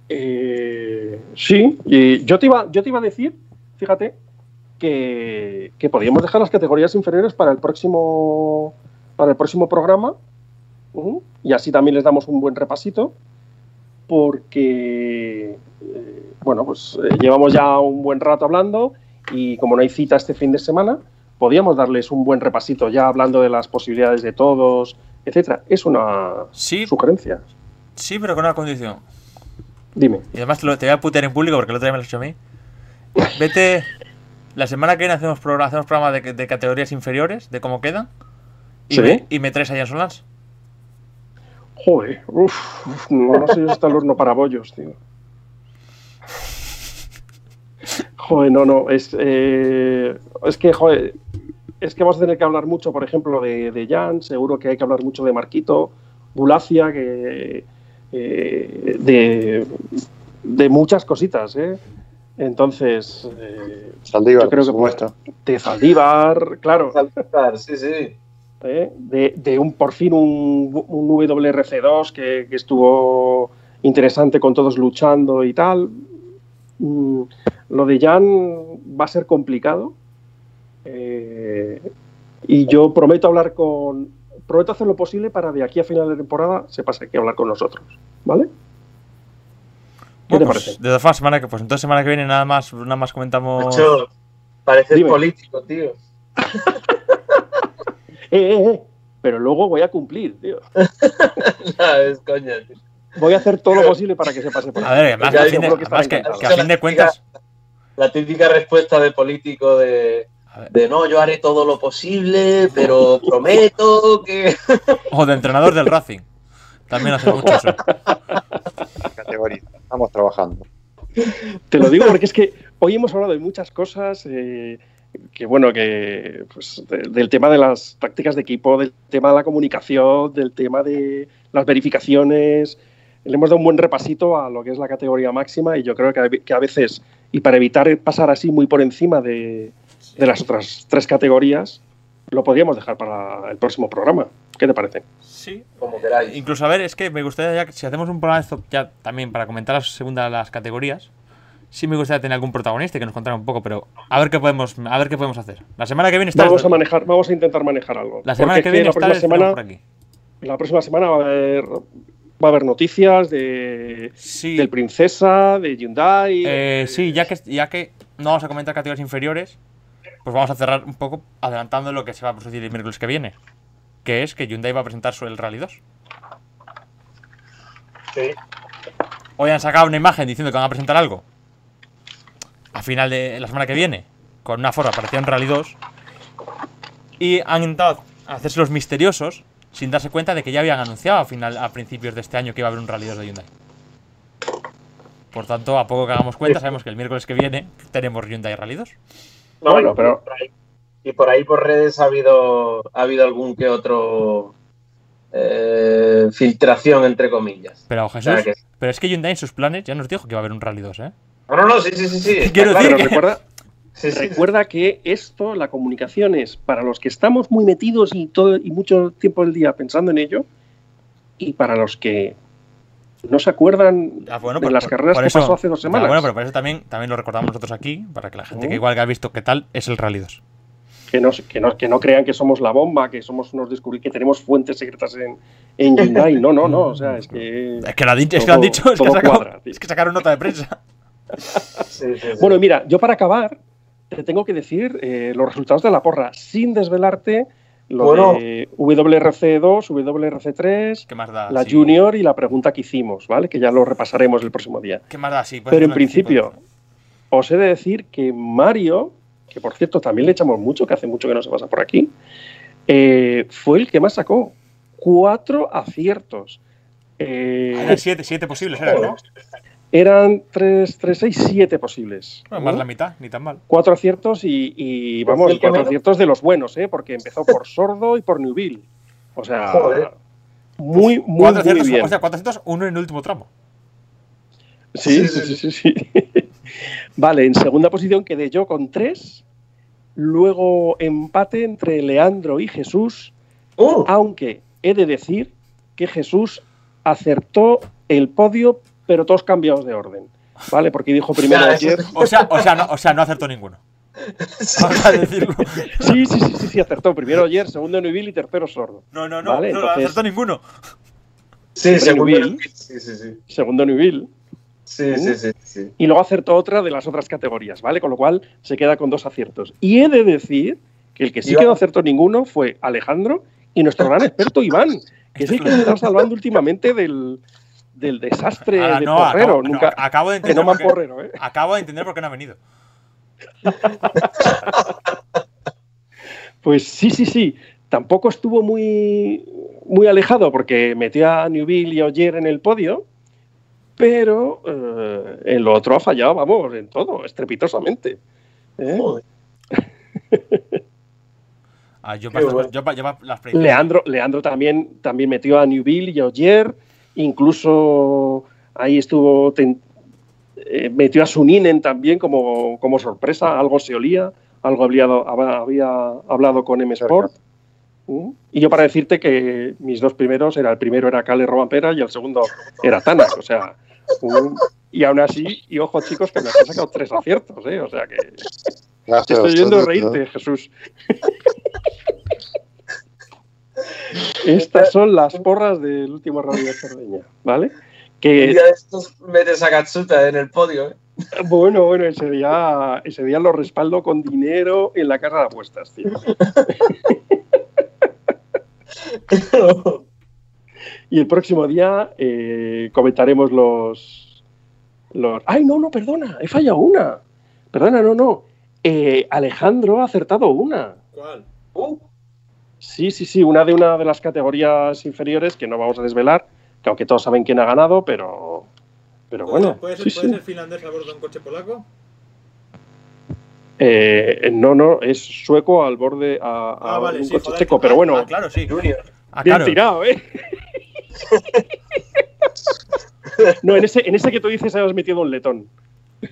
Eh, sí, y yo te iba, yo te iba a decir fíjate, que, que, podríamos dejar las categorías inferiores para el próximo, para el próximo programa. Uh, y así también les damos un buen repasito. Porque, eh, bueno, pues eh, llevamos ya un buen rato hablando y como no hay cita este fin de semana, podríamos darles un buen repasito ya hablando de las posibilidades de todos, etcétera. Es una sí, sugerencia. Sí, pero con una condición. Dime. Y además te, lo, te voy a putear en público porque el otro día me lo has hecho a mí. Vete. La semana que viene hacemos, programa, hacemos programa de, de, categorías inferiores, de cómo quedan. Y, ¿Sí? me, y me traes a Jan Solans. Joder, uff, uf, no, no sé si está el horno para bollos, tío. Joder, no, no, es, eh, es que, joder, es que vamos a tener que hablar mucho, por ejemplo, de, de Jan, seguro que hay que hablar mucho de Marquito, Bulacia, que, eh, de, de muchas cositas, ¿eh? Entonces, eh, Saldívar, yo creo que muestra. de Saldívar, claro. Saldívar, sí, sí. ¿Eh? De, de, un por fin un, un WRC2 que, que, estuvo interesante con todos luchando y tal. Mm, lo de Jan va a ser complicado. Eh, y yo prometo hablar con. Prometo hacer lo posible para de aquí a final de temporada se pase aquí a hablar con nosotros. ¿Vale? ¿Qué bueno, te pues, parece? De todas formas, semana que, pues entonces semana que viene nada más, nada más comentamos. Macho, pareces Dime. político, tío. eh, eh, eh, pero luego voy a cumplir, tío. no, es coña, tío. Voy a hacer todo lo posible para que se pase por A ver, además, que, a fin de, además que, que, a fin de cuentas. La típica respuesta de político de. De no, yo haré todo lo posible, pero prometo que. o de entrenador del Racing. También hace mucho eso. Categoría. Estamos trabajando. Te lo digo porque es que hoy hemos hablado de muchas cosas. Eh, que bueno, que pues, de, del tema de las tácticas de equipo, del tema de la comunicación, del tema de las verificaciones. Le hemos dado un buen repasito a lo que es la categoría máxima y yo creo que, que a veces, y para evitar pasar así muy por encima de, de las otras tres categorías, lo podríamos dejar para el próximo programa. ¿Qué te parece? Sí, como queráis. Incluso, a ver, es que me gustaría ya que si hacemos un programa de esto ya también para comentar la segunda de las categorías, sí me gustaría tener algún protagonista que nos contara un poco, pero a ver qué podemos, a ver qué podemos hacer. La semana que viene está Vamos a manejar, vamos a intentar manejar algo. La semana que viene la próxima semana, por aquí. la próxima semana va a haber va a haber noticias de Sí. del Princesa, de Hyundai. Eh, eh, sí, ya que, ya que no vamos a comentar categorías inferiores, pues vamos a cerrar un poco adelantando lo que se va a producir el miércoles que viene. Que es que Hyundai va a presentar su el Rally 2. Sí. Hoy han sacado una imagen diciendo que van a presentar algo. A final de la semana que viene. Con una forma parecida a un Rally 2. Y han intentado hacerse los misteriosos sin darse cuenta de que ya habían anunciado a, final, a principios de este año que iba a haber un Rally 2 de Hyundai. Por tanto, a poco que hagamos cuenta, sabemos que el miércoles que viene tenemos Hyundai Rally 2. No, Bueno, y pero- por ahí- y por ahí por redes ha habido, ha habido algún que otro eh, filtración, entre comillas. Pero O Jesús, sea que- pero es que Hyundai en sus planes ya nos dijo que iba a haber un Rally 2, ¿eh? No, no, no, sí, sí, sí. sí está Quiero claro. decir pero que- recuerda, Sí, sí, sí. recuerda que esto, la comunicación es para los que estamos muy metidos y todo y mucho tiempo del día pensando en ello, y para los que no se acuerdan Ah, bueno, de por- las carreras por que eso- pasó hace dos Ya, semanas. bueno, pero por eso también, también lo recordamos nosotros aquí, para que la gente que igual que ha visto qué tal es el Rally 2. que, no, que, no, que no crean que somos la bomba, que somos unos descubrir que tenemos fuentes secretas en, en Hyundai. No, no, no. O sea, es que. Es que lo, ha dicho, es que lo han dicho, es que, cuadra, es sacaron nota de prensa. Sí, sí, sí. Bueno, mira, yo para acabar te tengo que decir eh, los resultados de la porra, sin desvelarte lo Bueno. de WRC2, WRC3, ¿Qué más da? la Sí. Junior y la pregunta que hicimos, ¿vale? Que ya lo repasaremos el próximo día. ¿Qué más da? Sí, puedes Pero en principio, os he de decir que Mario, que por cierto también le echamos mucho, que hace mucho que no se pasa por aquí, eh, fue el que más sacó. Cuatro aciertos. Eh, Eran siete, siete posibles, eran, ¿no? Eran tres, tres, seis, siete posibles. Bueno, más ¿no? la mitad, ni tan mal. Cuatro aciertos y, y, Pues vamos, cuatro aciertos de los buenos, ¿eh? Porque empezó por Sordo y por Newville. O sea, Joder. muy, muy, Cuatro muy aciertos, bien. o sea, cuatro aciertos, uno en el último tramo. Sí, Sí, sí, sí, sí. vale, en segunda posición quedé yo con tres. Luego empate entre Leandro y Jesús, Uh, aunque he de decir que Jesús acertó el podio, pero todos cambiados de orden. ¿Vale? Porque dijo primero ayer. O sea, o sea, no, o sea, no acertó ninguno. Vamos a decirlo. Sí, sí, sí, sí, sí, acertó. Primero ayer, segundo Newville y tercero Sordo. No, no, no, Vale, no entonces- acertó ninguno. sí, segundo. Sí, sí, sí. Segundo Newville. Sí, sí, sí, sí. y luego acertó otra de las otras categorías, ¿vale? Con lo cual se queda con dos aciertos. Y he de decir que el que sí que no acertó ninguno fue Alejandro y nuestro gran experto Iván, que es el que nos está salvando últimamente del, del desastre Ahora, de no, Porrero. acabo, no, Nunca, acabo de entender. por qué- Porrero, ¿eh? acabo de entender por qué no ha venido. Pues sí, sí, sí. Tampoco estuvo muy, muy alejado porque metió a Newville y Oyer en el podio, pero eh, en lo otro ha fallado, vamos, en todo, estrepitosamente. ¿eh? Joder. Ah, yo Qué paso, bueno. yo, pa- yo pa- las predicciones. Leandro, Leandro también, también metió a Newville y a Oyer, incluso ahí estuvo, ten- eh, metió a Suninen también como, como sorpresa, algo se olía, algo había, había hablado con M Sport. ¿Mm? Y yo para decirte que mis dos primeros, era el primero era Cale Robampera y el segundo era Tanak, o sea, un- y aún así, y ojo chicos, que me has sacado tres aciertos, ¿eh? o sea que te estoy viendo reírte, Jesús. Estas son las porras del último radio de Cerdeña, ¿vale? Un Que, día de estos metes a Katsuta en el podio, ¿eh? bueno, bueno, ese día, ese día lo respaldo con dinero en la casa de apuestas, tío. Y el próximo día eh, comentaremos los, los... ¡Ay, no, no, perdona! He fallado una. Perdona, no, no. Eh, Alejandro ha acertado una. ¿Cuál? Uh, Sí, sí, sí, una de una de las categorías inferiores que no vamos a desvelar, que aunque todos saben quién ha ganado, pero, pero bueno. ¿Puede ser, sí, puede sí. ser finlandés a bordo de un coche polaco? Eh, no, no, es sueco al borde a, a Ah, vale, un sí, coche joder, checo, que- pero ah, bueno, Ah, claro, sí. Junior. Ah, bien claro. tirado, ¿eh? no, en ese, en ese que tú dices habías metido un letón.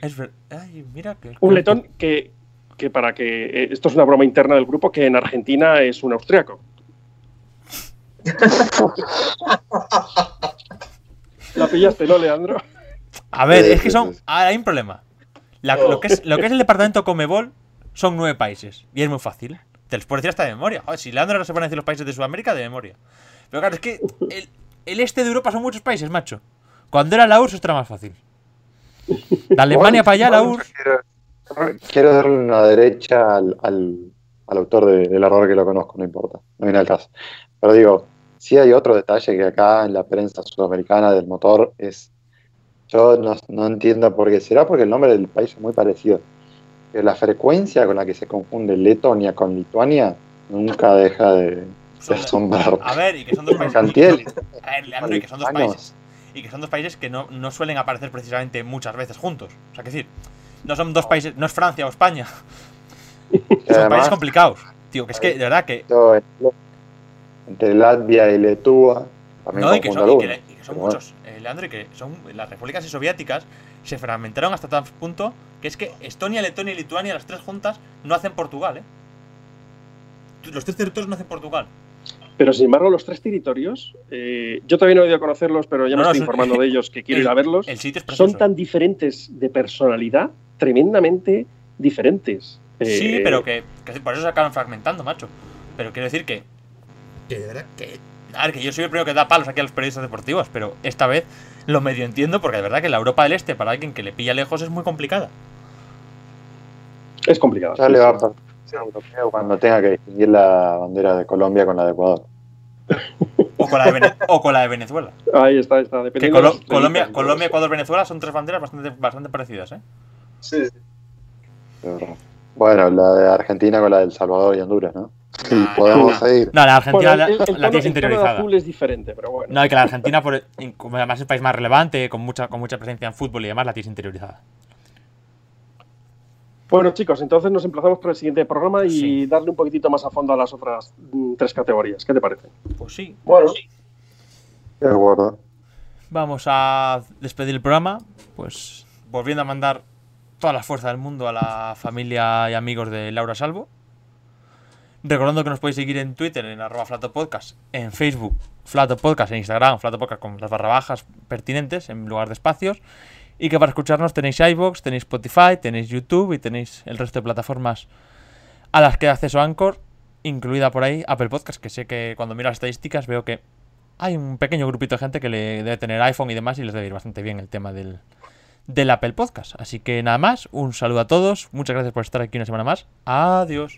Es ver- Ay, mira que. Un letón que, que para que. eh, esto es una broma interna del grupo, que en Argentina es un austriaco. La pillaste, ¿no, Leandro? A ver, es que son. sí. ah, hay un problema. La- Oh. lo, que es, lo que es el departamento Comebol son nueve países. Y es muy fácil. Te los puedo decir hasta de memoria. Joder, si Leandro ahora se pone a decir los países de Sudamérica, de memoria. Pero claro, es que el, el este de Europa son muchos países, macho. Cuando era la URSS, esto era más fácil. De Alemania para allá, la URSS. Quiero, darle una derecha al, al, al autor de- del error que lo conozco, no importa, no viene al caso. Pero digo, sí hay otro detalle que acá en la prensa sudamericana del motor es. Yo no, no entiendo por qué. ¿Será porque el nombre del país es muy parecido? Pero la frecuencia con la que se confunde Letonia con Lituania nunca deja de, de asombrar. A ver, y que son dos países. A ver, que son dos países. Y que son dos países que no, no suelen aparecer precisamente muchas veces juntos. O sea, que decir, no son dos países, no es Francia o España. que Son países además, complicados. Tío, que es que, de verdad, que. entre Latvia y Letúa, también No, y que son, confundo y que, algunos. y que son Pero bueno. muchos, eh, Leandro, y que son las repúblicas soviéticas se fragmentaron hasta tal punto que es que Estonia, Letonia y Lituania, las tres juntas, no hacen Portugal, ¿eh? Los tres territorios no hacen Portugal. Pero sin embargo, los tres territorios, eh, yo todavía no he ido a conocerlos, pero ya No, me no, estoy son- informando de ellos, que quiero el- ir a verlos. El sitio es precioso. Son tan diferentes de personalidad, tremendamente diferentes. Sí, Eh, pero que, que por eso se acaban fragmentando, macho. Pero quiero decir que. Que de verdad que. A ver, que yo soy el primero que da palos aquí a los periodistas deportivos, pero esta vez lo medio entiendo porque de verdad que la Europa del Este, para alguien que le pilla lejos, es muy complicada. Es complicado. Ya le va a pasar cuando tenga que distinguir la bandera de Colombia con la de Ecuador. O con la de, Vene- o con la de Venezuela. Ahí está, está. Que Dependiendo Colo- de las Colombia, Colombia. Ecuador, Venezuela son tres banderas bastante, bastante parecidas, ¿eh? Sí, sí. Bueno, la de Argentina con la del Salvador y Honduras, ¿no? Y Ah, podemos no. seguir. No, la Argentina Bueno, la, el, el la tono, tienes el interiorizada. azul es diferente, pero bueno. No, y que la Argentina, por, además es el país más relevante, con mucha, con mucha presencia en fútbol y demás, la tienes interiorizada. Bueno, chicos, entonces nos emplazamos para el siguiente programa y Sí. darle un poquitito más a fondo a las otras mm, tres categorías. ¿Qué te parece? Pues sí. Bueno, De acuerdo. Vamos a despedir el programa, pues volviendo a mandar toda la fuerza del mundo a la familia y amigos de Laura Salvo. Recordando que nos podéis seguir en Twitter en arroba flatopodcast, en Facebook flatopodcast, en Instagram flatopodcast con las barra bajas pertinentes en lugar de espacios. Y que para escucharnos tenéis iVoox, tenéis Spotify, tenéis YouTube y tenéis el resto de plataformas a las que da acceso Anchor, incluida por ahí Apple Podcast, que sé que cuando miro las estadísticas veo que hay un pequeño grupito de gente que le debe tener iPhone y demás y les debe ir bastante bien el tema del, del Apple Podcast. Así que nada más, un saludo a todos, muchas gracias por estar aquí una semana más. Adiós.